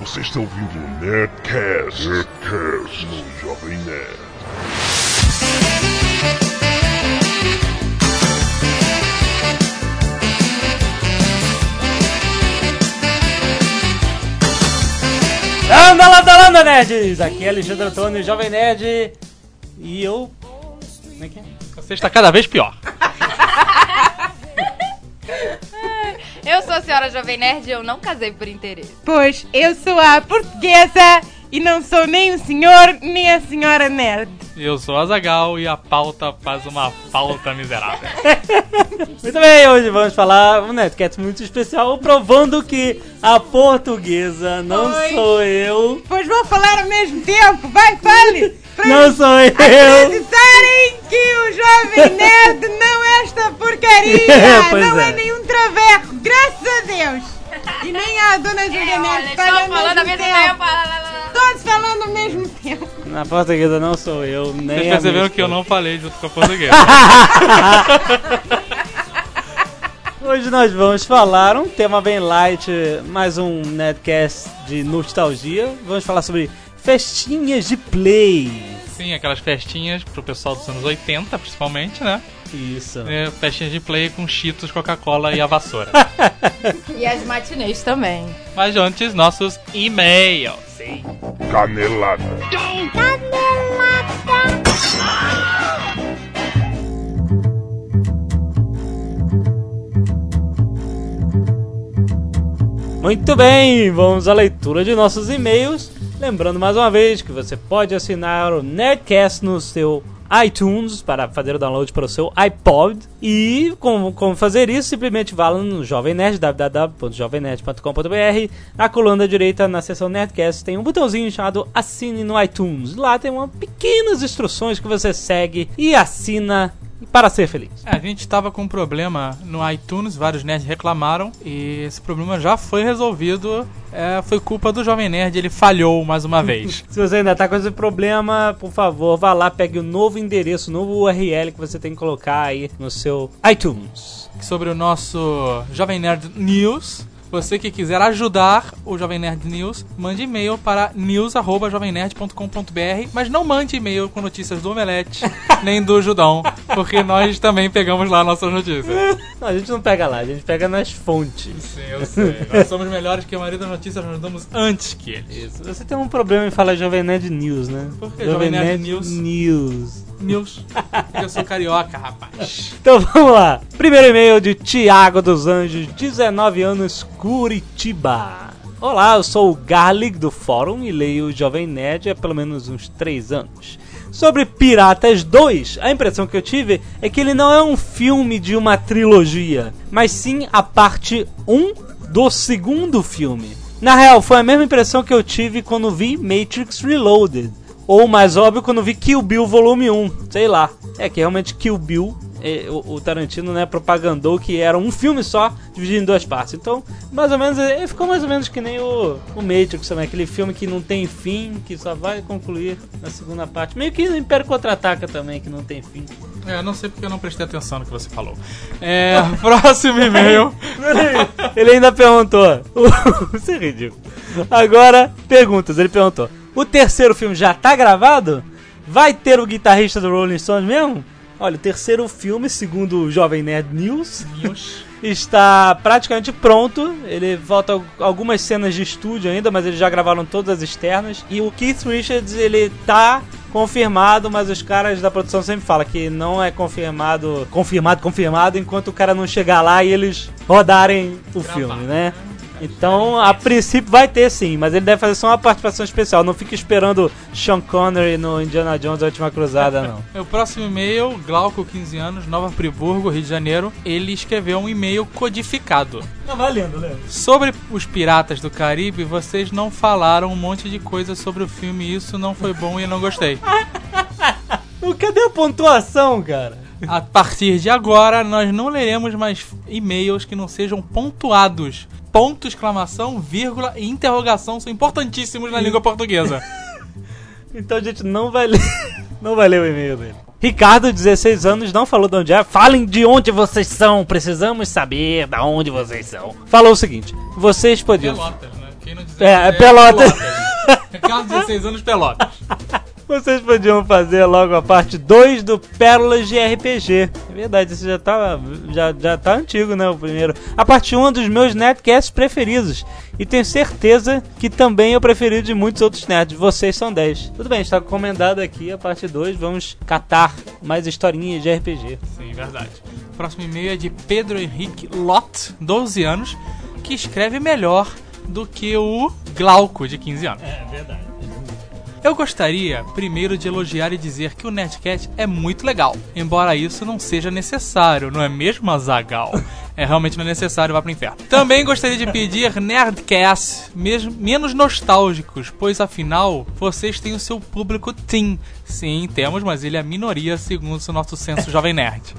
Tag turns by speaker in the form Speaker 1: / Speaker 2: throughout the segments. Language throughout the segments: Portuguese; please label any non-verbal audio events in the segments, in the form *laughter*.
Speaker 1: Você está ouvindo o Nerdcast, Nerdcast no Jovem Nerd.
Speaker 2: Anda, landa, landa, nerds! Aqui é Alexandre Antônio, Jovem Nerd. E eu... Como é que é?
Speaker 3: Você está cada vez pior.
Speaker 4: Eu sou a senhora Jovem Nerd e eu não casei por interesse.
Speaker 5: Pois eu sou a portuguesa e não sou nem o senhor nem a senhora nerd.
Speaker 3: Eu sou Azagal e a pauta faz uma falta miserável. *laughs*
Speaker 2: Muito bem, hoje vamos falar um Nerdcast muito especial, provando que a portuguesa não
Speaker 5: Oi.
Speaker 2: sou eu.
Speaker 5: Pois vou falar ao mesmo tempo, vai, fale!
Speaker 2: Não sou eu!
Speaker 5: acreditarem que o jovem *laughs* nerd não é esta porcaria!
Speaker 2: É,
Speaker 5: não é.
Speaker 2: é.
Speaker 5: nenhum traveco, graças a Deus! E nem a dona Júlia
Speaker 4: É,
Speaker 5: Nerd
Speaker 4: olha, falando ao
Speaker 5: mesmo
Speaker 4: mesmo tempo.
Speaker 5: Todos falando ao mesmo tempo.
Speaker 2: Na portuguesa não sou eu, nem
Speaker 3: Vocês perceberam que eu não falei junto com a *laughs* portuguesa.
Speaker 2: Hoje nós vamos falar um tema bem light, mais um Nerdcast de nostalgia. Vamos falar sobre festinhas de play.
Speaker 3: Sim, aquelas festinhas pro pessoal dos anos 80, principalmente, né?
Speaker 2: Isso.
Speaker 3: É, festinhas de play com Cheetos, Coca-Cola e a vassoura. *laughs*
Speaker 4: E as matinês também.
Speaker 3: Mas antes, nossos e-mails. Sim.
Speaker 1: Canelada.
Speaker 2: Muito bem, vamos à leitura de nossos e-mails. Lembrando mais uma vez que você pode assinar o Nerdcast no seu iTunes para fazer o download para o seu iPod. E como, como fazer isso, simplesmente vá lá no Jovem Nerd, www.jovemnerd.com.br. Na coluna direita, na seção Nerdcast, tem um botãozinho chamado Assine no iTunes. Lá tem uma pequenas instruções que você segue e assina para ser feliz.
Speaker 3: É, a gente tava com um problema no iTunes, vários nerds reclamaram, e esse problema já foi resolvido. É, foi culpa do Jovem Nerd, ele falhou mais uma vez. *laughs*
Speaker 2: Se você ainda tá com esse problema, por favor, vá lá, pegue o novo endereço, o novo URL que você tem que colocar aí no seu iTunes.
Speaker 3: sobre o nosso Jovem Nerd News. Você que quiser ajudar o Jovem Nerd News, mande e-mail para news@jovemnerd.com.br, mas não mande e-mail com notícias do Omelete *laughs* nem do Judão, porque nós também pegamos lá nossas notícias.
Speaker 2: Não, a gente não pega lá, a gente pega nas fontes.
Speaker 3: Sim, eu sei. *laughs* Nós somos melhores que a maioria das notícias, nós damos antes que eles.
Speaker 2: Isso. Você tem um problema em falar Jovem Nerd News, né?
Speaker 3: Por que Jovem Nerd News?
Speaker 2: News.
Speaker 3: News. Eu sou carioca, rapaz.
Speaker 2: Então vamos lá. Primeiro e-mail de Tiago dos Anjos, 19 anos, Curitiba. Olá, eu sou o Garlic do fórum e leio o Jovem Nerd há pelo menos uns 3 anos. Sobre Piratas 2, a impressão que eu tive é que ele não é um filme de uma trilogia, mas sim a parte 1 do segundo filme. Na real, foi a mesma impressão que eu tive quando vi Matrix Reloaded. Ou mais óbvio, quando vi Kill Bill Volume 1. Sei lá. É que realmente Kill Bill, é, o, o Tarantino, né, propagandou que era um filme só, dividido em duas partes. Então, mais ou menos, ele ficou mais ou menos que nem o, o Matrix também. Aquele filme que não tem fim, que só vai concluir na segunda parte. Meio que o Império Contra-Ataca também, que não tem fim.
Speaker 3: É, não sei porque eu não prestei atenção no que você falou. É, *laughs* próximo e-mail.
Speaker 2: Ele ainda perguntou. *laughs* Isso é ridículo. Agora, perguntas. Ele perguntou: O terceiro filme já tá gravado? Vai ter o guitarrista do Rolling Stones mesmo? Olha, o terceiro filme, segundo o Jovem Nerd News,
Speaker 3: News. *laughs*
Speaker 2: está praticamente pronto. Ele falta algumas cenas de estúdio ainda, mas eles já gravaram todas as externas. E o Keith Richards, ele tá confirmado, mas os caras da produção sempre falam que não é confirmado, confirmado, confirmado, enquanto o cara não chegar lá e eles rodarem o filme, né? Então, a princípio vai ter sim, mas ele deve fazer só uma participação especial. Não fica esperando Sean Connery no Indiana Jones A Última Cruzada, não. *laughs*
Speaker 3: O próximo e-mail, Glauco, 15 anos, Nova Friburgo, Rio de Janeiro. Ele escreveu um e-mail codificado.
Speaker 2: Não, valendo, Léo.
Speaker 3: Sobre os Piratas do Caribe, vocês não falaram um monte de coisa sobre o filme. Isso não foi bom e eu não gostei. *laughs*
Speaker 2: Cadê a pontuação, cara?
Speaker 3: A partir de agora, nós não leremos mais e-mails que não sejam pontuados. Ponto, exclamação, vírgula e interrogação são importantíssimos na língua portuguesa. *laughs*
Speaker 2: Então a gente não vai ler, *laughs* não vai ler o e-mail dele. Ricardo, 16 anos, não falou de onde é. Falem de onde vocês são. Precisamos saber de onde vocês são. Falou o seguinte: vocês podiam.
Speaker 3: Pelotas, né? Quem não
Speaker 2: É, é Pelotas.
Speaker 3: Carlos 16 anos Pelotas. *laughs*
Speaker 2: Vocês podiam fazer logo a parte 2 do Pérolas de RPG. É verdade, esse já tá, já, já tá antigo, né? O primeiro. A parte 1 um é um dos meus netcasts preferidos. E tenho certeza que também é o preferido de muitos outros nerds. Vocês são 10. Tudo bem, está encomendado aqui a parte 2. Vamos catar mais historinhas de RPG.
Speaker 3: Sim, verdade. O próximo e-mail é de Pedro Henrique Lot, 12 anos, que escreve melhor do que o Glauco, de 15 anos.
Speaker 2: É verdade.
Speaker 3: Eu gostaria, primeiro, de elogiar e dizer que o Nerdcat é muito legal, embora isso não seja necessário, não é mesmo, Azagal? É realmente não é necessário, vá pro inferno. Também gostaria de pedir Nerdcast mesmo, menos nostálgicos, pois afinal, vocês têm o seu público teen. Sim, temos, mas ele é a minoria, segundo o nosso senso jovem nerd.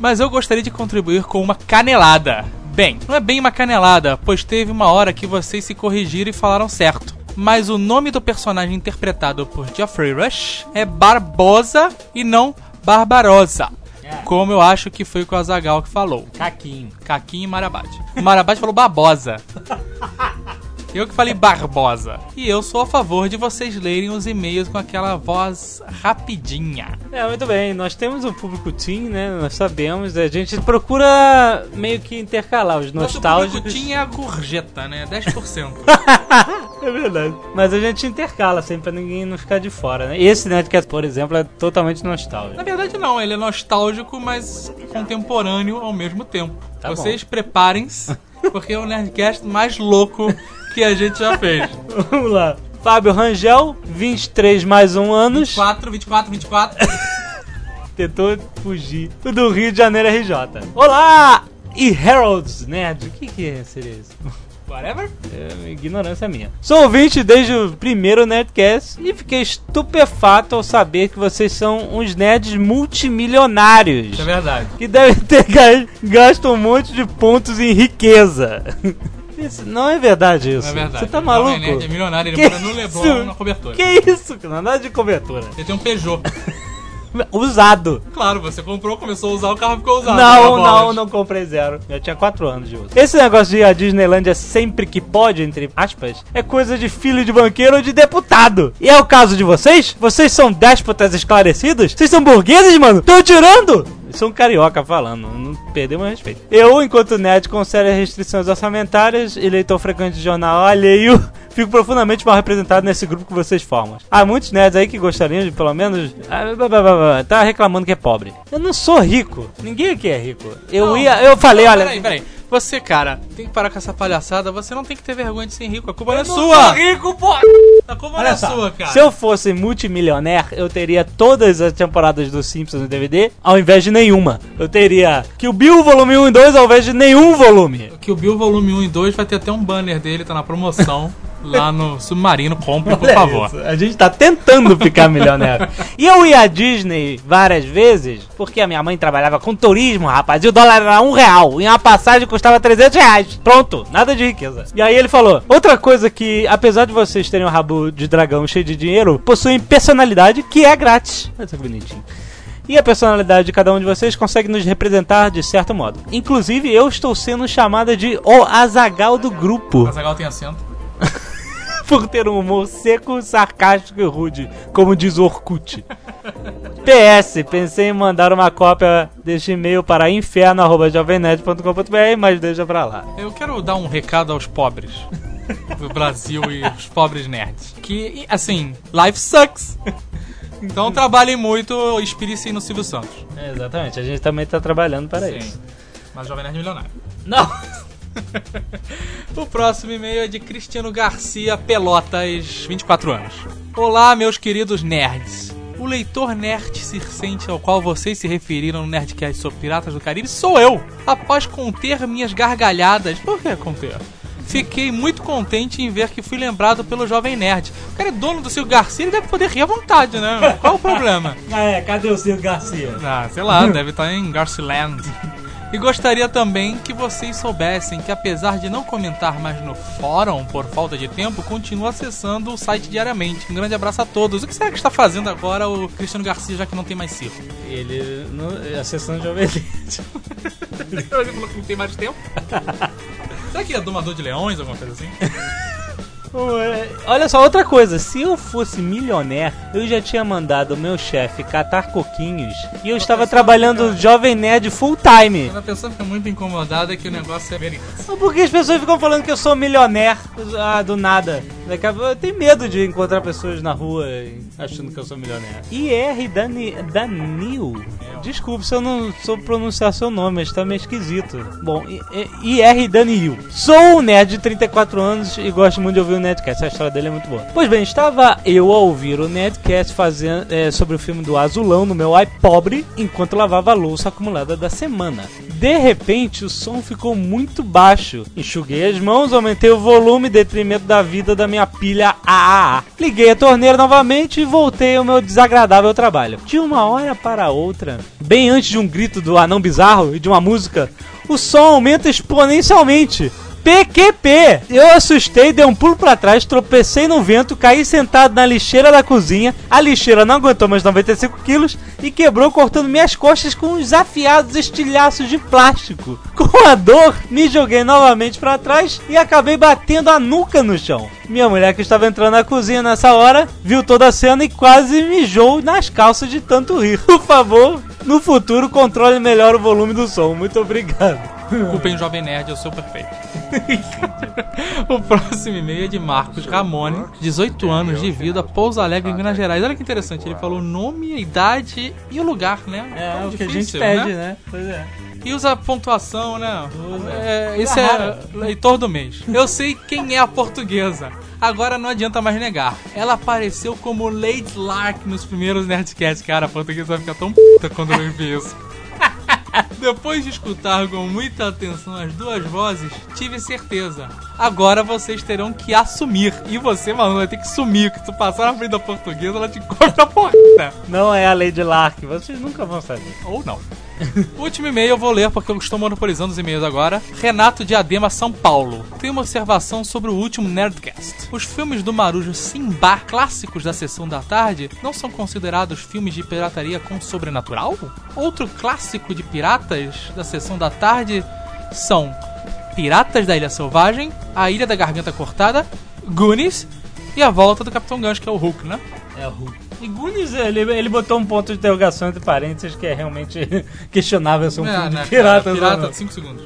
Speaker 3: Mas eu gostaria de contribuir com uma canelada. Bem, não é bem uma canelada, pois teve uma hora que vocês se corrigiram e falaram certo. Mas o nome do personagem interpretado por Geoffrey Rush é Barbosa e não Barbarosa. Como eu acho que foi com o Azagal que falou.
Speaker 2: Caquinho.
Speaker 3: Caquinho e Marabate. O Marabate falou Barbosa. *laughs* Eu que falei Barbosa. E eu sou a favor de vocês lerem os e-mails com aquela voz rapidinha.
Speaker 2: É, muito bem. Nós temos um público teen, né? Nós sabemos. A gente procura meio que intercalar os
Speaker 3: Nosso
Speaker 2: nostálgicos.
Speaker 3: público tinha a gorjeta, né? *laughs* 10%. *laughs*
Speaker 2: É verdade. Mas a gente intercala sempre pra ninguém não ficar de fora, né? Esse Nerdcast, por exemplo, é totalmente nostálgico.
Speaker 3: Na verdade, não. Ele é nostálgico, mas contemporâneo ao mesmo tempo.
Speaker 2: Tá.
Speaker 3: Vocês preparem-se, porque é o Nerdcast mais louco que a gente já fez. *laughs*
Speaker 2: Vamos lá. Fábio Rangel, 23 mais um anos,
Speaker 3: 24, 24, 24.
Speaker 2: tentou fugir do Rio de Janeiro RJ. Olá! E Heralds Nerd, o que, que seria isso?
Speaker 3: Whatever.
Speaker 2: É ignorância minha. Sou ouvinte desde o primeiro Nerdcast e fiquei estupefato ao saber que vocês são uns nerds multimilionários.
Speaker 3: Isso é verdade.
Speaker 2: que devem ter ga- gasto um monte de pontos em riqueza. *laughs* Isso não é verdade isso.
Speaker 3: Não é verdade.
Speaker 2: Você tá
Speaker 3: Jovem
Speaker 2: maluco?
Speaker 3: Nerd é milionário, ele
Speaker 2: Que
Speaker 3: mora no Leblon,
Speaker 2: isso?
Speaker 3: na cobertura.
Speaker 2: Que isso? Nada de cobertura.
Speaker 3: Ele tem um Peugeot. *laughs*
Speaker 2: Usado.
Speaker 3: Claro, você comprou, começou a usar, o carro ficou usado.
Speaker 2: Não, não, não comprei zero. Já tinha 4 anos de uso. Esse negócio de a Disneylandia sempre que pode, entre aspas, é coisa de filho de banqueiro ou de deputado. E é o caso de vocês? Vocês são déspotas esclarecidos? Vocês são burgueses, mano? Tô tirando! Isso é um carioca falando, não perdeu meu respeito. Eu, enquanto nerd com sérias restrições orçamentárias e leitor frequente de jornal alheio, *laughs* fico profundamente mal representado nesse grupo que vocês formam. Há muitos nerds aí que gostariam de, pelo menos, ah, tá reclamando que é pobre. Eu não sou rico. Ninguém aqui é rico. Eu
Speaker 3: Não,
Speaker 2: ia, eu falei,
Speaker 3: não,
Speaker 2: olha,
Speaker 3: Peraí, peraí. Você, cara, tem que parar com essa palhaçada. Você não tem que ter vergonha de ser rico. A culpa não é
Speaker 2: não
Speaker 3: sua.
Speaker 2: sou rico, pô.
Speaker 3: A culpa não
Speaker 2: Olha
Speaker 3: é
Speaker 2: só,
Speaker 3: sua, cara.
Speaker 2: se eu fosse multimilionaire, eu teria todas as temporadas dos Simpsons no DVD, ao invés de nenhuma. Eu teria que o Bill volume 1 e 2 ao invés de nenhum volume.
Speaker 3: Que o Bill Volume 1 e 2 vai ter até um banner dele, tá na promoção. *laughs* lá no Submarino, compre, por favor.
Speaker 2: isso, A gente tá tentando ficar milionário. *laughs* E eu ia à Disney várias vezes, porque a minha mãe trabalhava com turismo, rapaz, e o dólar era um real, e uma passagem custava 300 reais. Pronto, nada de riqueza. E aí ele falou, outra coisa que, apesar de vocês terem um rabo de dragão cheio de dinheiro, possuem personalidade que é grátis. Olha que bonitinho. E a personalidade de cada um de vocês consegue nos representar de certo modo. Inclusive, eu estou sendo chamada de o Azagal do grupo
Speaker 3: Azagal tem assento.
Speaker 2: Por ter um humor seco, sarcástico e rude, como diz Orkut. PS, pensei em mandar uma cópia deste e-mail para inferno.jovemnet.com.br, mas deixa pra lá.
Speaker 3: Eu quero dar um recado aos pobres do Brasil e os pobres nerds. Que, assim, life sucks. Então trabalhem muito, inspire-se no Silvio Santos.
Speaker 2: É, exatamente, a gente também tá trabalhando para
Speaker 3: Sim.
Speaker 2: isso.
Speaker 3: Mas Jovem Nerd Milionário.
Speaker 2: Não! *laughs*
Speaker 3: O próximo e-mail é de Cristiano Garcia Pelotas, 24 anos. Olá, meus queridos nerds. O leitor nerd circente ao qual vocês se referiram no Nerdcast sobre Piratas do Caribe sou eu. Após conter minhas gargalhadas. Por que conter? Fiquei muito contente em ver que fui lembrado pelo Jovem Nerd. O cara é dono do Silvio Garcia, ele deve poder rir à vontade, né? Qual o problema? *laughs*
Speaker 2: Ah, é, cadê o Silvio Garcia?
Speaker 3: Ah, sei lá, deve estar em Garciland. E gostaria também que vocês soubessem que, apesar de não comentar mais no fórum por falta de tempo, continuo acessando o site diariamente. Um grande abraço a todos. O que será que está fazendo agora o Cristiano Garcia, já que não tem mais circo?
Speaker 2: Ele, no, a sessão de Jovem Nerd. *laughs*
Speaker 3: Ele falou que não tem mais tempo. será que é domador de leões, alguma coisa assim? *laughs*
Speaker 2: Ué, Olha só, outra coisa, se eu fosse milionaire, eu já tinha mandado o meu chefe catar coquinhos e eu estava trabalhando jovem nerd full time.
Speaker 3: Quando a pessoa fica muito incomodada é que o negócio é verídico.
Speaker 2: Porque as pessoas ficam falando que eu sou milionaire ah, do nada. Daqui a pouco Eu tenho medo de encontrar pessoas na rua achando que eu sou milionaire. IR Dani, Danil. Desculpe se eu não sou pronunciar seu nome, mas tá meio esquisito. Bom, IR Danil. Sou um nerd de 34 anos e gosto muito de ouvir o Nerdcast. A história dele é muito boa. Pois bem, estava eu a ouvir o Nerdcast fazendo, é, sobre o filme do Azulão no meu iPobre enquanto lavava a louça acumulada da semana. De repente, o som ficou muito baixo. Enxuguei as mãos, aumentei o volume, detrimento da vida da minha pilha AAA. Liguei a torneira novamente e voltei ao meu desagradável trabalho. De uma hora para outra, bem antes de um grito do anão bizarro e de uma música, o som aumenta exponencialmente. PQP! Eu assustei, dei um pulo pra trás, tropecei no vento, caí sentado na lixeira da cozinha. A lixeira não aguentou mais 95 quilos e quebrou, cortando minhas costas com uns afiados estilhaços de plástico. *laughs* Com a dor, me joguei novamente pra trás e acabei batendo a nuca no chão. Minha mulher, que estava entrando na cozinha nessa hora, viu toda a cena e quase mijou nas calças de tanto rir. *laughs* Por favor, no futuro, controle melhor o volume do som. Muito obrigado. *laughs*
Speaker 3: Culpem Jovem Nerd, eu sou perfeito. *laughs* o próximo e-mail é de Marcos Ramone, 18 anos, de vida, Pouso Alegre, Minas Gerais. Olha que interessante, ele falou o nome, a idade e o lugar, né?
Speaker 2: É, o que a gente
Speaker 3: Difícil,
Speaker 2: pede, né? Pois é.
Speaker 3: E usa pontuação, né? É, esse é leitor do mês. Eu sei quem é a portuguesa. Agora não adianta mais negar. Ela apareceu como Lady Lark nos primeiros Nerdcasts. Cara, a portuguesa vai ficar tão puta quando eu vi isso. *laughs* Depois de escutar com muita atenção as duas vozes, tive certeza. Agora vocês terão que assumir. E você, mano, vai ter que sumir. Que se tu passar na frente da portuguesa, ela te *laughs* come na porta.
Speaker 2: Não é a Lady Lark, vocês nunca vão saber.
Speaker 3: Ou não. *laughs* Último e-mail eu vou ler porque eu estou monopolizando os e-mails agora. Renato de Adema, São Paulo. Tem uma observação sobre o último Nerdcast. Os filmes do Marujo Simba, clássicos da sessão da tarde, não são considerados filmes de pirataria com sobrenatural? Outro clássico de piratas da sessão da tarde são Piratas da Ilha Selvagem, A Ilha da Garganta Cortada, Goonies e A Volta do Capitão Gancho, que é o Hulk, né?
Speaker 2: É o Hulk. E Goonies, ele, ele botou um ponto de interrogação entre parênteses que é realmente *laughs* questionável ser um
Speaker 3: É,
Speaker 2: filme
Speaker 3: né,
Speaker 2: de piratas.
Speaker 3: cara,
Speaker 2: ou
Speaker 3: pirata
Speaker 2: não.
Speaker 3: de 5 segundos.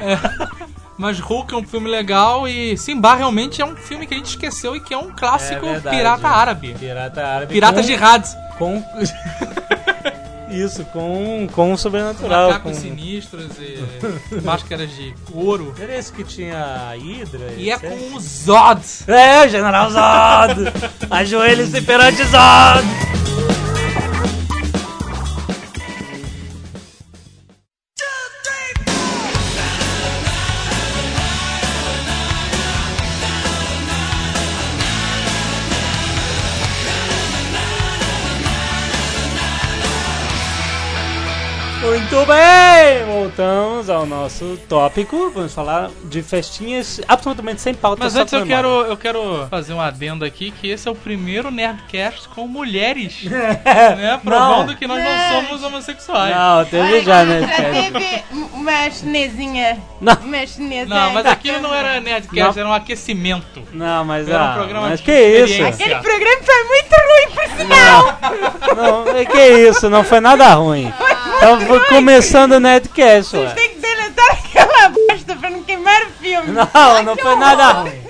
Speaker 3: É. Mas Hulk é um filme legal e Simba realmente é um filme que a gente esqueceu e que é um clássico
Speaker 2: É verdade.
Speaker 3: pirata árabe.
Speaker 2: Pirata árabe.
Speaker 3: Piratas
Speaker 2: com,
Speaker 3: de Hades.
Speaker 2: Com... Isso, com, com o sobrenatural.
Speaker 3: Macacos
Speaker 2: Com...
Speaker 3: sinistros e *laughs* máscaras de couro.
Speaker 2: Era esse que tinha a Hydra?
Speaker 3: E é com o Zod.
Speaker 2: É, o General Zod! *laughs* Ajoelhe-se perante Zod! Muito bem! Voltamos ao nosso tópico. Vamos falar de festinhas absolutamente sem pauta.
Speaker 3: Mas antes eu quero, eu quero fazer um adendo aqui que esse é o primeiro Nerdcast com mulheres. *laughs* né? Provando que nós não somos homossexuais.
Speaker 2: Não, teve já, né?
Speaker 5: Já teve uma chinesinha.
Speaker 2: Não.
Speaker 5: Uma chinesa.
Speaker 3: Não, mas aquilo não era Nerdcast,
Speaker 2: Não.
Speaker 3: era um aquecimento.
Speaker 2: Não, mas
Speaker 3: Era um
Speaker 2: ah,
Speaker 3: programa
Speaker 2: mas
Speaker 3: de
Speaker 2: que isso?
Speaker 3: experiência.
Speaker 5: Aquele programa foi muito ruim, por sinal.
Speaker 2: Não, que isso? Não foi nada ruim. *laughs* Tava começando o Netcast, ué.
Speaker 5: Tem que deletar aquela bosta pra não queimar o filme.
Speaker 2: Não, não foi nada ruim.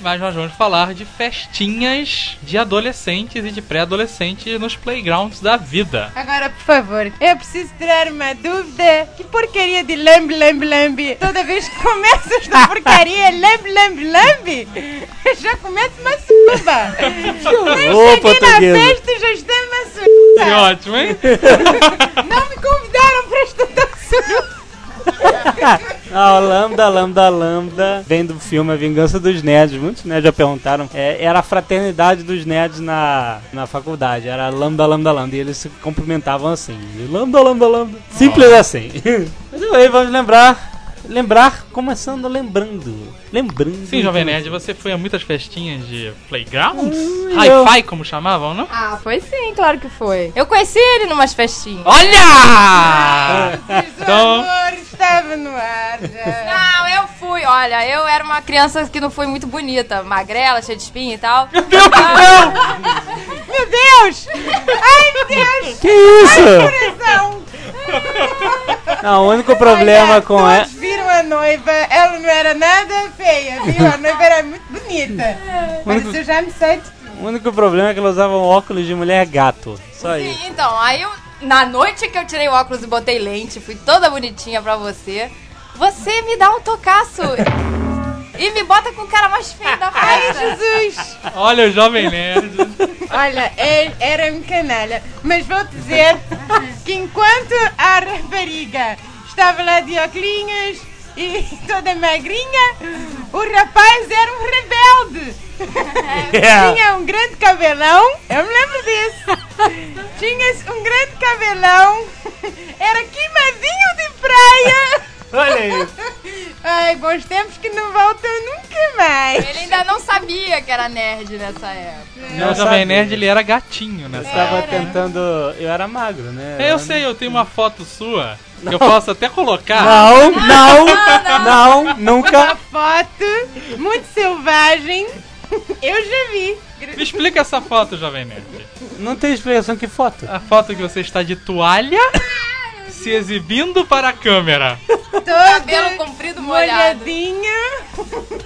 Speaker 3: Mas nós vamos falar de festinhas de adolescentes e de pré-adolescentes nos playgrounds da vida.
Speaker 5: Agora, por favor, eu preciso tirar uma dúvida. Que porcaria de lambe, lambe, lambe. Toda vez que começa esta *laughs* porcaria, lambe, lambe, lambe, já começa uma suruba. Nem cheguei
Speaker 2: portuguesa.
Speaker 5: na festa e já estou uma
Speaker 3: Que ótimo, hein? *laughs*
Speaker 5: Não me convidaram para estudar suruba.
Speaker 2: Ah, o Lambda, Lambda, Lambda vem do filme A Vingança dos Nerds. Muitos nerds já perguntaram. É, era a fraternidade dos nerds na, na faculdade. Era Lambda, Lambda, Lambda. E eles se cumprimentavam assim. Lambda, Lambda, Lambda. Simples assim. *laughs* Mas aí, vamos lembrar. Lembrar, começando lembrando. Lembrando.
Speaker 3: Sim, Jovem Nerd, você foi a muitas festinhas de playgrounds?
Speaker 2: Hum,
Speaker 3: Hi-fi, como chamavam, não?
Speaker 4: Ah, foi sim, claro que foi. Eu conheci ele numas festinhas.
Speaker 3: Olha! Então-
Speaker 5: amor está tava no ar já.
Speaker 4: Não, eu fui. Olha, eu era uma criança que não foi muito bonita. Magrela, cheia de espinha e tal.
Speaker 5: Meu Deus! Ai, meu Deus!
Speaker 2: Que isso?
Speaker 5: Coração! *laughs*
Speaker 2: Não, o único problema
Speaker 5: Olha,
Speaker 2: com
Speaker 5: todos
Speaker 2: ela.
Speaker 5: viram a noiva, ela não era nada feia, viu? A noiva era muito bonita. *laughs* Mas eu já me sei de tudo.
Speaker 2: O único problema é que ela usava um óculos de mulher gato. Só
Speaker 4: Sim,
Speaker 2: isso.
Speaker 4: então, aí eu, na noite que eu tirei o óculos e botei lente, fui toda bonitinha pra você. Você me dá um tocaço. e me bota com o cara mais feio da *laughs*
Speaker 5: Ai. Jesus!
Speaker 3: Olha o Jovem Nerd.
Speaker 5: Olha, é- era um canalha. Mas vou dizer que enquanto a rapariga estava lá de óculos e *laughs* toda magrinha, o rapaz era um rebelde.
Speaker 2: Yeah. *laughs*
Speaker 5: Tinha um grande cabelão, eu me lembro disso. Tinha um grande cabelão, era queimadinho de praia.
Speaker 2: Olha isso.
Speaker 5: Ai, bons tempos que não voltam nunca mais.
Speaker 4: Ele ainda não sabia que era nerd nessa época.
Speaker 3: Não, o Jovem. Nerd ele era gatinho nessa época.
Speaker 2: Tava tentando. Eu era magro, né?
Speaker 3: É, eu sei, eu tenho uma foto sua que eu posso até colocar.
Speaker 2: Não, não, não,
Speaker 5: Uma
Speaker 2: nunca.
Speaker 5: foto muito selvagem, eu já vi.
Speaker 3: Me explica essa foto, Jovem Nerd.
Speaker 2: Não tem explicação que foto.
Speaker 3: A foto que você está de toalha se exibindo para a câmera.
Speaker 4: Cabelo comprido molhado.
Speaker 5: molhadinho.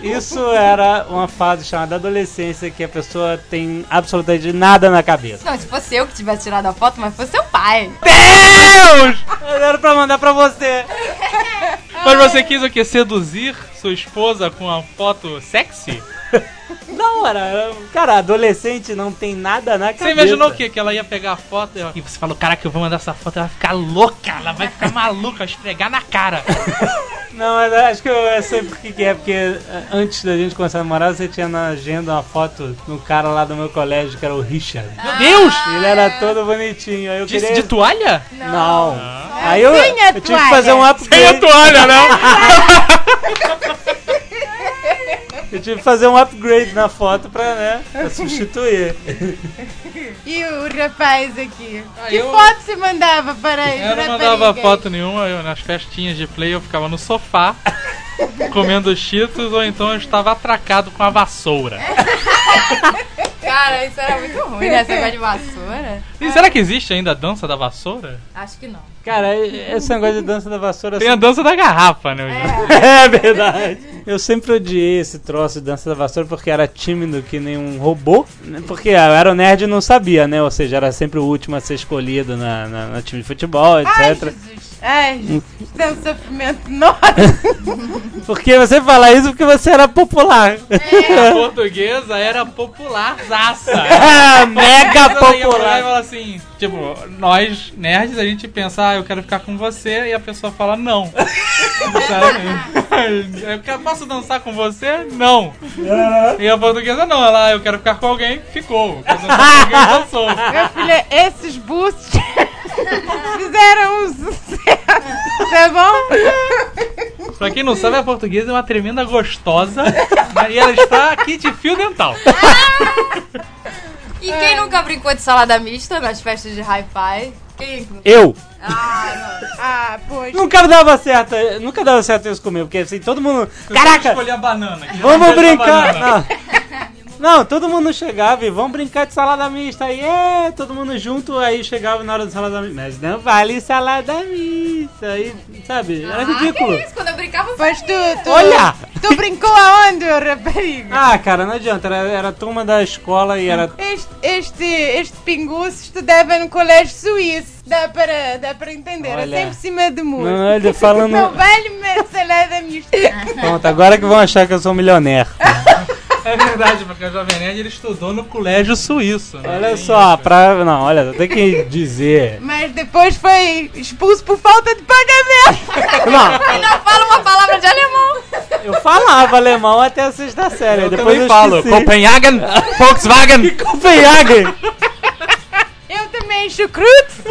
Speaker 2: Isso era uma fase chamada adolescência que a pessoa tem absolutamente nada na cabeça.
Speaker 4: Não, se fosse eu que tivesse tirado a foto, mas fosse seu pai.
Speaker 3: Deus!
Speaker 2: Era pra mandar pra você. *laughs*
Speaker 3: Mas você quis o que? Seduzir sua esposa com uma foto sexy? *laughs*
Speaker 2: Não, era, era. Cara, adolescente não tem nada na cabeça.
Speaker 3: Você imaginou o quê? Que ela ia pegar a foto e você falou, caraca, eu vou mandar essa foto, ela vai ficar louca, ela vai ficar maluca, esfregar na cara. *laughs*
Speaker 2: Não, mas acho que eu, sei por que que é, porque eh, antes da gente começar a namorar, você tinha na agenda uma foto de um cara lá do meu colégio que era o Richard.
Speaker 3: Meu Deus!
Speaker 2: Ele era todo bonitinho. Eu
Speaker 3: De,
Speaker 2: queria.
Speaker 3: de toalha?
Speaker 2: Não. Aí eu,
Speaker 5: Sem a
Speaker 2: eu tive que fazer um
Speaker 3: Sem a
Speaker 2: upgrade.
Speaker 3: toalha, né? *laughs*
Speaker 2: Eu tive que fazer um upgrade na foto pra, né, pra substituir.
Speaker 5: E o rapaz aqui?
Speaker 3: Ah,
Speaker 5: que
Speaker 3: eu-
Speaker 5: foto você mandava para as
Speaker 3: Eu não
Speaker 5: raparigas?
Speaker 3: mandava foto nenhuma, eu, nas festinhas de play eu ficava no sofá, comendo cheetos, ou então eu estava atracado com a vassoura. *laughs*
Speaker 4: Cara, isso era muito ruim, né? Esse negócio de vassoura.
Speaker 3: E será que existe ainda a dança da vassoura?
Speaker 4: Acho que não.
Speaker 2: Cara, esse negócio de dança da vassoura.
Speaker 3: Tem a dança da garrafa, né? hoje? *laughs*
Speaker 2: É verdade. Eu sempre odiei esse troço de dança da vassoura porque era tímido que nem um robô. né? Porque eu era o nerd e não sabia, né? Ou seja, era sempre o último a ser escolhido na, na, na time de futebol,
Speaker 5: Ai,
Speaker 2: etc.
Speaker 5: Jesus. Ai, é um sofrimento enorme. *laughs*
Speaker 2: Porque você fala isso porque você era popular. *laughs*
Speaker 3: A portuguesa era *laughs* popular zaça.
Speaker 2: Mega
Speaker 3: lá e
Speaker 2: popular.
Speaker 3: fala assim, tipo, nós nerds a gente pensa, ah, eu quero ficar com você, e a pessoa fala não. Sabe? Eu quero- posso dançar com você? Não. E a portuguesa não, ela, "Ah, eu quero ficar com alguém, ficou. Dançar com alguém, dançou.
Speaker 5: Meu filho, esses bustos fizeram um sucesso. Tá bom?
Speaker 3: Pra quem não sabe, a portuguesa é uma tremenda gostosa né, e ela está aqui de fio dental.
Speaker 4: E quem nunca brincou de salada mista nas festas de hi-fi? Quem?
Speaker 2: Eu
Speaker 4: Ah,
Speaker 5: Ah, poxa.
Speaker 2: nunca dava certo, nunca dava certo isso comigo, porque assim, todo mundo.
Speaker 3: Eu
Speaker 2: Caraca!
Speaker 3: escolhi a banana.
Speaker 2: Vamos brincar!
Speaker 3: banana.
Speaker 2: Não. todo mundo chegava e vamos brincar de salada mista. Aí, é, todo mundo junto, aí chegava na hora da salada mista. Mas não vale salada mista. Aí, sabe, era
Speaker 4: Ah, que
Speaker 2: ridículo.
Speaker 4: isso? Quando eu brincava, eu
Speaker 5: Pois tu, tu,
Speaker 2: Olha!
Speaker 5: tu brincou aonde, rapariga?
Speaker 2: Ah, cara, não adianta. Era, era a turma da escola e era.
Speaker 5: Este, este, este pinguço estudava no colégio suíço. Dá para, dá para entender.
Speaker 2: Olha.
Speaker 5: É sempre cima do muro.
Speaker 2: Não, ele falando. *laughs*
Speaker 5: Não vale mais salada mista.
Speaker 2: Pronto, agora que vão achar que eu sou milionaire. *laughs*
Speaker 3: É verdade, porque a Jovem Nerd ele estudou no colégio suíço. né?
Speaker 2: Olha só, pra. Não, olha, tem que dizer.
Speaker 5: Mas depois foi expulso por falta de pagamento. *laughs*
Speaker 2: Não,
Speaker 4: ainda fala uma palavra de alemão.
Speaker 2: eu falava alemão até a sexta série.
Speaker 3: Eu
Speaker 2: depois
Speaker 3: também
Speaker 2: eu
Speaker 3: falo,
Speaker 2: esqueci.
Speaker 3: Copenhagen, Volkswagen. *laughs*
Speaker 2: Copenhagen!
Speaker 5: Eu também chucrute.